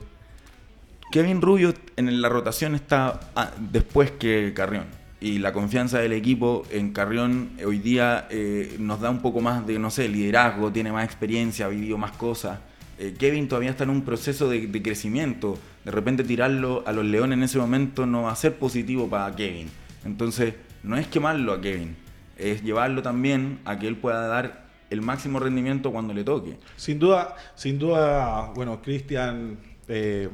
Kevin Rubio en la rotación está ah, después que Carrión. Y la confianza del equipo en Carrión hoy día eh, nos da un poco más de, no sé, liderazgo, tiene más experiencia, ha vivido más cosas. Eh, Kevin todavía está en un proceso de, de crecimiento. De repente tirarlo a los Leones en ese momento no va a ser positivo para Kevin. Entonces, no es quemarlo a Kevin, es llevarlo también a que él pueda dar el máximo rendimiento cuando le toque. Sin duda, sin duda, bueno, Cristian, eh,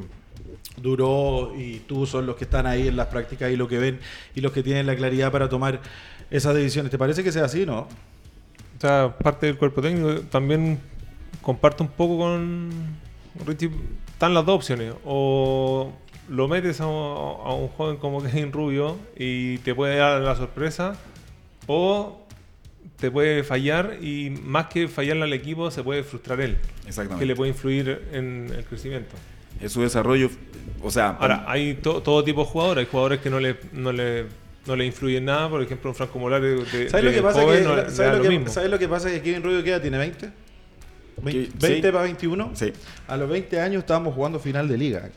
Duró y tú son los que están ahí en las prácticas y lo que ven y los que tienen la claridad para tomar esas decisiones. ¿Te parece que sea así, no? O sea, parte del cuerpo técnico también comparto un poco con Richie. Están las dos opciones. O lo metes a, a un joven como [LAUGHS] Kevin Rubio y te puede dar la sorpresa. O te puede fallar y más que fallarle al equipo, se puede frustrar él. Exactamente. Que le puede influir en el crecimiento. Es su desarrollo, o sea, Ahora, hay to- todo tipo de jugadores. Hay jugadores que no le, no le, no le influyen nada. Por ejemplo, un Franco Molares de, ¿Sabes lo de que pasa? joven que, no ¿sabes lo lo que-. ¿Sabes lo que pasa? Que Kevin Rubio queda, tiene 20. Vein- Que- 20 sí. para 21. Sí, A los 20 años estábamos jugando final de liga.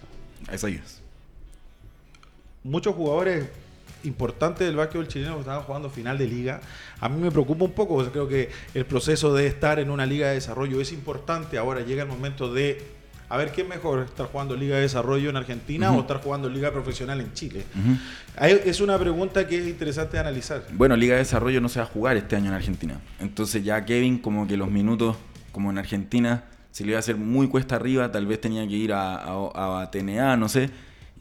eso es. muchos jugadores importantes del básquetbol chileno que estaban jugando final de liga. A mí me preocupa un poco, porque creo que el proceso de estar en una liga de desarrollo es importante. Ahora llega el momento de a ver qué es mejor, estar jugando liga de desarrollo en Argentina Ujú. o estar jugando liga profesional en Chile. Es una pregunta que es interesante de analizar. Bueno, Liga de Desarrollo no se va a jugar este año en Argentina. Entonces ya Kevin, como que los minutos, como en Argentina, se le iba a hacer muy cuesta arriba, tal vez tenía que ir a, a- a TNA, no sé.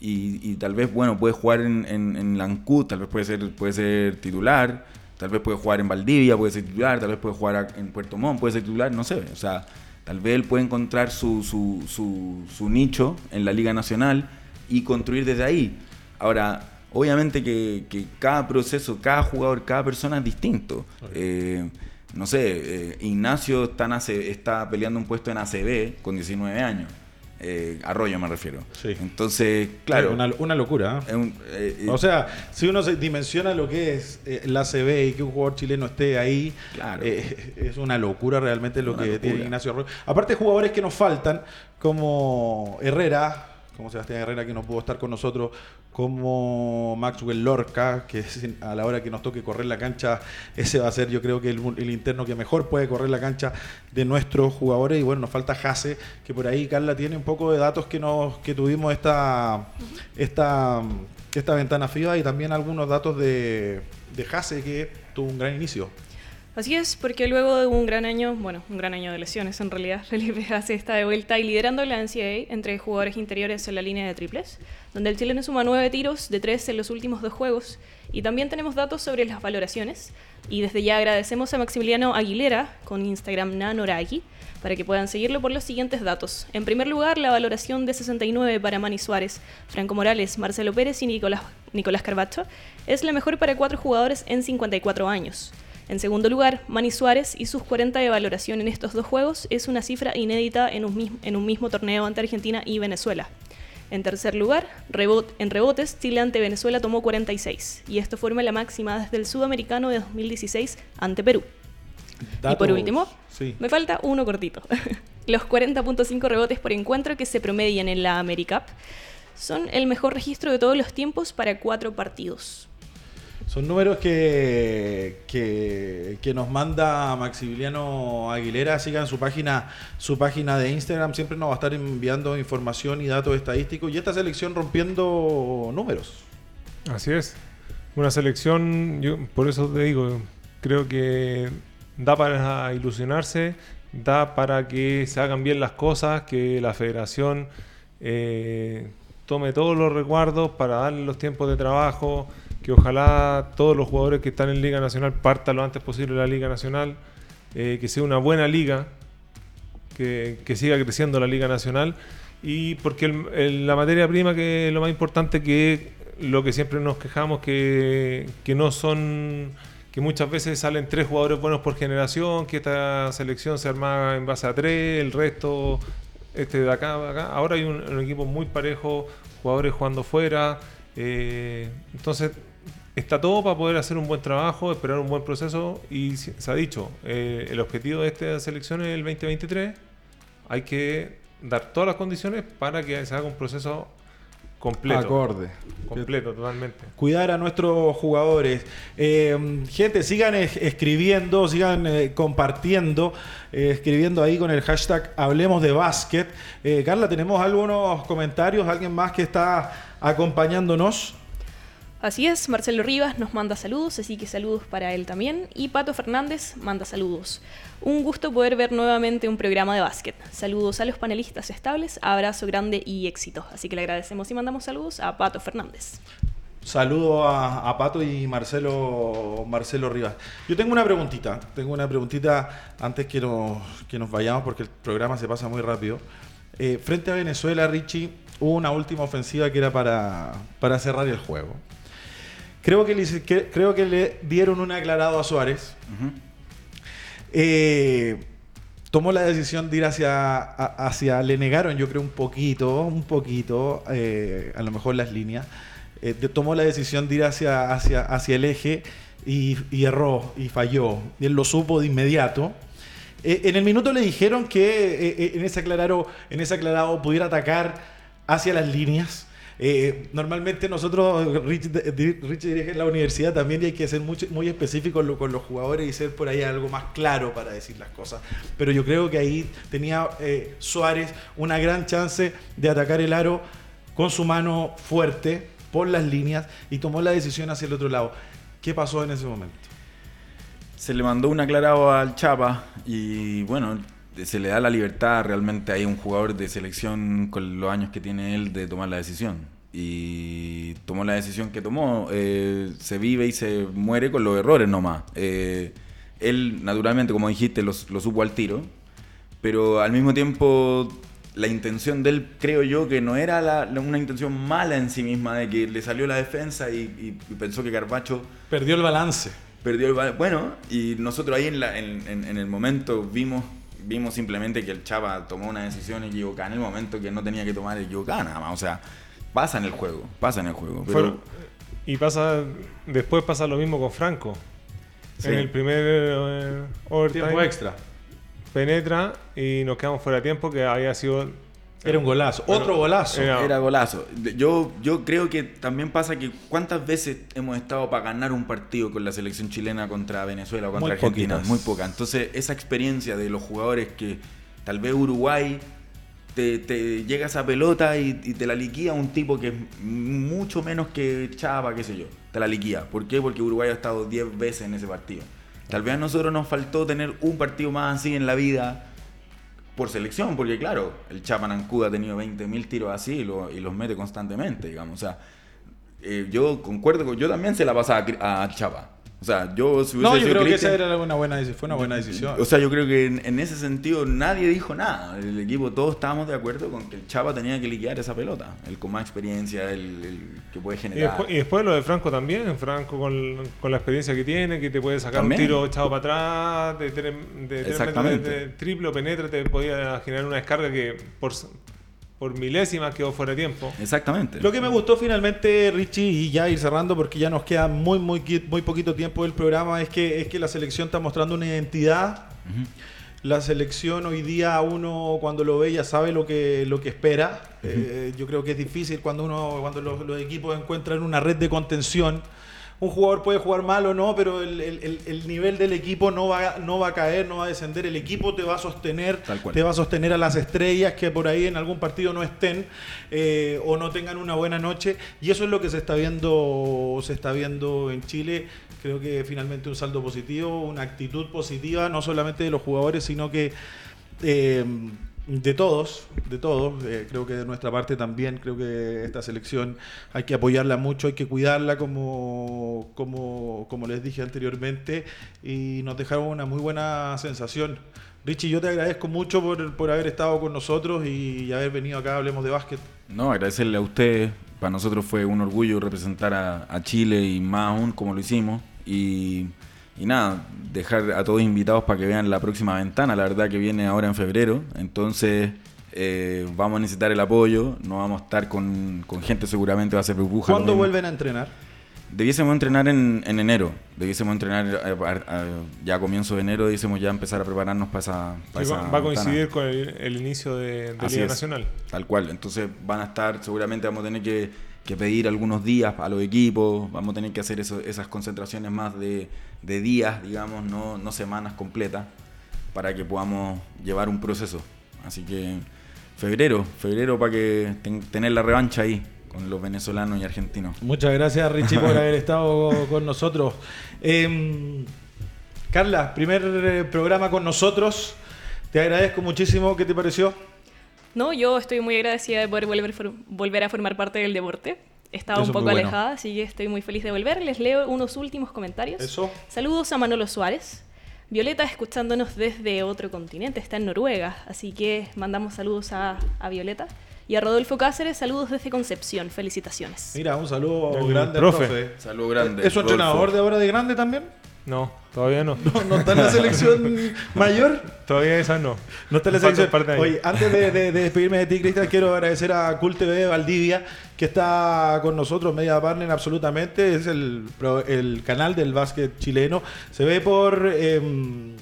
Y, y tal vez, bueno, puede jugar en, en, en Lancud, tal vez puede ser, puede ser titular. Tal Tal vez puede jugar en Valdivia, puede ser titular, tal vez puede jugar en Puerto Montt, puede ser titular, no sé. O sea, tal vez él puede encontrar su, su, su, su nicho en la Liga Nacional y construir desde ahí. Ahora, obviamente que, que cada proceso, cada jugador, cada persona es distinto. Eh, no sé, eh, Ignacio está, en AC está peleando un puesto en ACB con 19 años. Eh, Arroyo me refiero. Sí. Entonces, claro. Una, una locura. ¿eh? un- eh, O sea, si uno se dimensiona lo que es eh, la CB y que un jugador chileno esté ahí, Claro. eh, es una locura realmente lo que locura. tiene Ignacio Arroyo. Aparte, jugadores que nos faltan, como Herrera, como Sebastián Herrera, que no pudo estar con nosotros, como Maxwell Lorca, que a la hora que nos toque correr la cancha, ese va a ser, yo creo que el, el interno que mejor puede correr la cancha de nuestros jugadores. Y bueno, nos falta Jase, que por ahí Carla tiene un poco de datos que nos que tuvimos esta, esta, esta ventana FIBA y también algunos datos de, de Jase, que tuvo un gran inicio. Así es, porque luego de un gran año, bueno, un gran año de lesiones en realidad, [LAUGHS] Felipe Hace está de vuelta y liderando la NCAA entre jugadores interiores en la línea de triples, donde el chileno suma nueve tiros de tres en los últimos dos juegos. Y también tenemos datos sobre las valoraciones. Y desde ya agradecemos a Maximiliano Aguilera con Instagram Nanoragi para que puedan seguirlo por los siguientes datos. En primer lugar, la valoración de 69 para Manny Suárez, Franco Morales, Marcelo Pérez y Nicolás, Nicolás Carbacho es la mejor para cuatro jugadores en 54 años. En segundo lugar, Manny Suárez y sus 40 de valoración en estos dos juegos es una cifra inédita en un, mis- en un mismo torneo ante Argentina y Venezuela. En tercer lugar, rebot- en rebotes, Chile ante Venezuela tomó 46, y esto forma la máxima desde el sudamericano de 2016 ante Perú. Y por último, sí. me falta uno cortito. [LAUGHS] Los 40.5 rebotes por encuentro que se promedian en la AmeriCup son el mejor registro de todos los tiempos para cuatro partidos. Son números que, que, nos manda Maximiliano Aguilera. Sigan su página, su página de Instagram. Siempre nos va a estar enviando información y datos estadísticos. Y esta selección rompiendo números. Así es. Una selección, yo por eso te digo, creo que da para ilusionarse, da para que se hagan bien las cosas, que la federación eh, tome todos los recuerdos para darle los tiempos de trabajo, que ojalá todos los jugadores que están en Liga Nacional partan lo antes posible la Liga Nacional, eh, que sea una buena liga, que, que siga creciendo la Liga Nacional y porque la materia prima que es lo más importante que lo que siempre nos quejamos que, que no son que muchas veces salen tres jugadores buenos por generación que esta selección se arma en base a tres el resto este de acá, de acá. ahora hay un, un equipo muy parejo jugadores jugando fuera eh, entonces está todo para poder hacer un buen trabajo, esperar un buen proceso y se ha dicho, eh, el objetivo de esta selección es el 2023, hay que dar todas las condiciones para que se haga un proceso completo. Acorde. Completo, totalmente. Cuidar a nuestros jugadores. Eh, gente, sigan es- escribiendo, sigan eh, compartiendo, eh, escribiendo ahí con el hashtag Hablemos de Básquet. Carla, tenemos algunos comentarios, alguien más que está acompañándonos. Así es, Marcelo Rivas nos manda saludos, así que saludos para él también. Y Pato Fernández manda saludos. Un gusto poder ver nuevamente un programa de básquet. Saludos a los panelistas estables, abrazo grande y éxito. Así que le agradecemos y mandamos saludos a Pato Fernández. Saludo a, Pato y Marcelo, Marcelo Rivas. Yo tengo una preguntita, tengo una preguntita antes que nos, que nos vayamos porque el programa se pasa muy rápido. Eh, frente a Venezuela, Richie, hubo una última ofensiva que era para, para cerrar el juego. Creo que, le, hice- que- creo que le dieron un aclarado a Suárez. Eh, tomó la decisión de ir hacia, a- hacia, le negaron yo creo un poquito, un poquito, eh, a lo mejor las líneas, Eh, tomó la decisión de ir hacia, hacia, hacia el eje y, y erró y falló. Y él lo supo de inmediato. En el minuto le dijeron que en, ese aclarado, en ese aclarado pudiera atacar hacia las líneas. Eh, normalmente nosotros, Rich, Rich dirige la universidad también y hay que ser muy específicos lo- con los jugadores y ser por ahí algo más claro para decir las cosas. Pero yo creo que ahí tenía eh, Suárez una gran chance de atacar el aro con su mano fuerte por las líneas y tomó la decisión hacia el otro lado. ¿Qué pasó en ese momento? Se le mandó un aclarado al Chapa y bueno, se le da la libertad realmente hay un jugador de selección con los años que tiene él de tomar la decisión. y tomó la decisión que tomó. Eh, se vive y se muere con los errores nomás. Eh, él, naturalmente, como dijiste, lo, lo supo al tiro, pero al mismo tiempo la intención de él, creo yo, que no era la- la- una intención mala en sí misma, de que le salió la defensa y, y- y pensó que Carbacho Perdió el balance. perdió el balance. Bueno, y nosotros ahí en, la- en- en- en el momento vimos vimos simplemente que el Chava tomó una decisión equivocada en el momento que no tenía que tomar equivocada nada más. O sea, pasa en el juego, pasa en el juego. Pero, y pasa después pasa lo mismo con Franco. Sí. En el primer eh, overtime Tiempo extra. penetra y nos quedamos fuera de tiempo que había sido Era un golazo. Otro golazo. era- Era golazo. Yo, yo creo que también pasa que cuántas veces hemos estado para ganar un partido con la selección chilena contra Venezuela o contra Muy Argentina. poquitas. Muy poca. Entonces, esa experiencia de los jugadores que tal vez Uruguay te, te llega esa pelota y, y te la liquida un tipo que es mucho menos que Chava, qué sé yo. Te la liquida. ¿Por qué? Porque Uruguay ha estado 10 veces en ese partido. Tal vez a nosotros nos faltó tener un partido más así en la vida por selección, porque claro, el Chapanancuda ha tenido 20.000 tiros así y, lo- y los mete constantemente, digamos. O sea, eh, yo concuerdo, con- yo también se la pasaba a, Chapa. O sea, yo si hubiese No, yo creo que esa era una buena, deci- fue una buena decisión. o sea, yo creo que en, en ese sentido nadie dijo nada. El equipo, todos estábamos de acuerdo con que el Chapa tenía que liquidar esa pelota. El con más experiencia, el, el que puede Y generar. después, y después lo de Franco también, Franco con, con la experiencia que tiene, que te puede sacar También. un tiro echado para atrás, de tres, de de, de triple o penetra, te podía generar una descarga que por, por milésimas quedó fuera de tiempo. Exactamente. Lo que me gustó finalmente, Richie, y ya ir cerrando porque ya nos queda muy, muy, muy poquito tiempo del programa, es que, es que la selección está mostrando una identidad. Ujú. La selección hoy día uno cuando lo ve ya sabe lo que, lo que espera. Eh, yo creo que es difícil cuando uno cuando los, los equipos encuentran una red de contención. Un jugador puede jugar mal o no, pero el, el- el- el nivel del equipo no va, no va a caer, no va a descender. El equipo te va a sostener, Tal cual. te va a sostener a las estrellas que por ahí en algún partido no estén eh, o no tengan una buena noche. Y eso es lo que se está viendo, se está viendo en Chile. Creo que finalmente un saldo positivo, una actitud positiva, no solamente de los jugadores, sino que eh, de todos, de todos. Eh, creo que de nuestra parte también, creo que esta selección hay que apoyarla mucho, hay que cuidarla como, como, les dije anteriormente y nos dejaron una muy buena sensación. Richie, yo te agradezco mucho por, por haber estado con nosotros y haber venido acá, hablemos de básquet. No, agradecerle a ustedes. Para nosotros fue un orgullo representar a, a Chile y más aún como lo hicimos. Y, y nada, dejar a todos invitados para que vean la próxima ventana, la verdad que viene ahora en febrero. Entonces eh, vamos a necesitar el apoyo, no vamos a estar con, con gente seguramente, va a ser burbuja. ¿Cuándo vuelven a entrenar? Debiésemos entrenar en, en enero, debiésemos entrenar eh, a- a- ya a comienzo de enero, debiésemos ya empezar a prepararnos para esa, para Sí, esa va, va a coincidir con el, el inicio de, de Liga es, Nacional. Tal cual. Entonces van a estar, seguramente vamos a tener que, que pedir algunos días a los equipos, vamos a tener que hacer eso- esas concentraciones más de, de días, digamos, no, no semanas completas, para que podamos llevar un proceso. Así que febrero, febrero para que ten- tener la revancha ahí con los venezolanos y argentinos. Muchas gracias Richie por [LAUGHS] haber estado con nosotros. Em, Carla, primer eh, programa con nosotros. Te agradezco muchísimo. ¿Qué te pareció? No, yo estoy muy agradecida de poder volver, volver a formar parte del deporte. Estaba Eso un poco bueno. alejada, así que estoy muy feliz de volver. Les leo unos últimos comentarios. Eso. Saludos a Manolo Suárez. Violeta escuchándonos desde otro continente, está en Noruega, así que mandamos saludos a, a Violeta. Y a Rodolfo Cáceres, saludos desde Concepción, felicitaciones. Mira, un saludo grande profe. profe. Saludo grande. ¿Es su entrenador de ahora de grande también? No, todavía no. ¿No, no está en la selección mayor? Todavía esa no. No está en la selección. Oye, antes de, de- de despedirme de ti, Cristian, quiero agradecer a Cool TV de Valdivia, que está con nosotros, media partner absolutamente. Es el, el canal del básquet chileno. Se ve por em,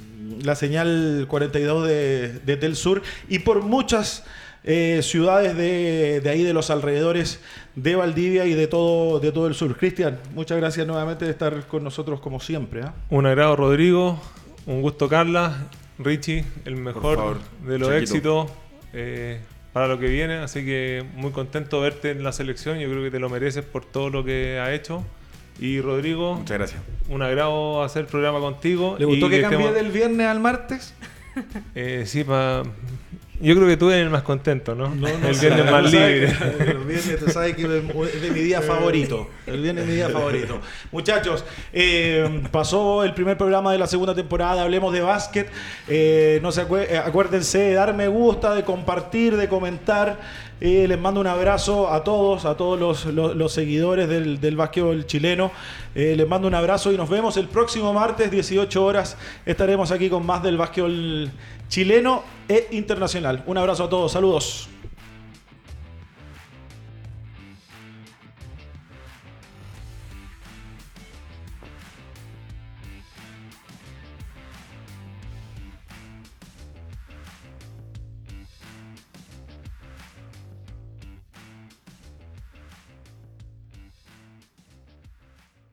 la señal 42 de, de Tel Sur y por muchas eh, ciudades de, de ahí, de los alrededores de Valdivia y de todo, de todo el sur. Cristian, muchas gracias nuevamente de estar con nosotros como siempre. ¿ah? Un agrado, Rodrigo. Un gusto, Carla. Richie, el mejor favor, de los éxitos eh, para lo que viene. Así que muy contento de verte en la selección. Yo creo que te lo mereces por todo lo que ha hecho. Y Rodrigo, Muchas gracias. un agrado hacer programa contigo. ¿Le gustó y que cambié estemos- del viernes al martes? [LAUGHS] Eh, sí, pa- Yo creo que tú eres el más contento, ¿no? No, no el viernes más libre. El viernes, tú sabes que es de mi día favorito. El viernes es mi día favorito. Muchachos, eh, pasó el primer programa de la segunda temporada. Hablemos de básquet. Eh, no se eh, acuérdense de dar me gusta, de compartir, de comentar. Les mando un abrazo a todos, a todos los seguidores del, del básquetbol chileno. Eh, les mando un abrazo y nos vemos el próximo martes, 18 horas. Estaremos aquí con más del básquetbol chileno e internacional. Un abrazo a todos, saludos.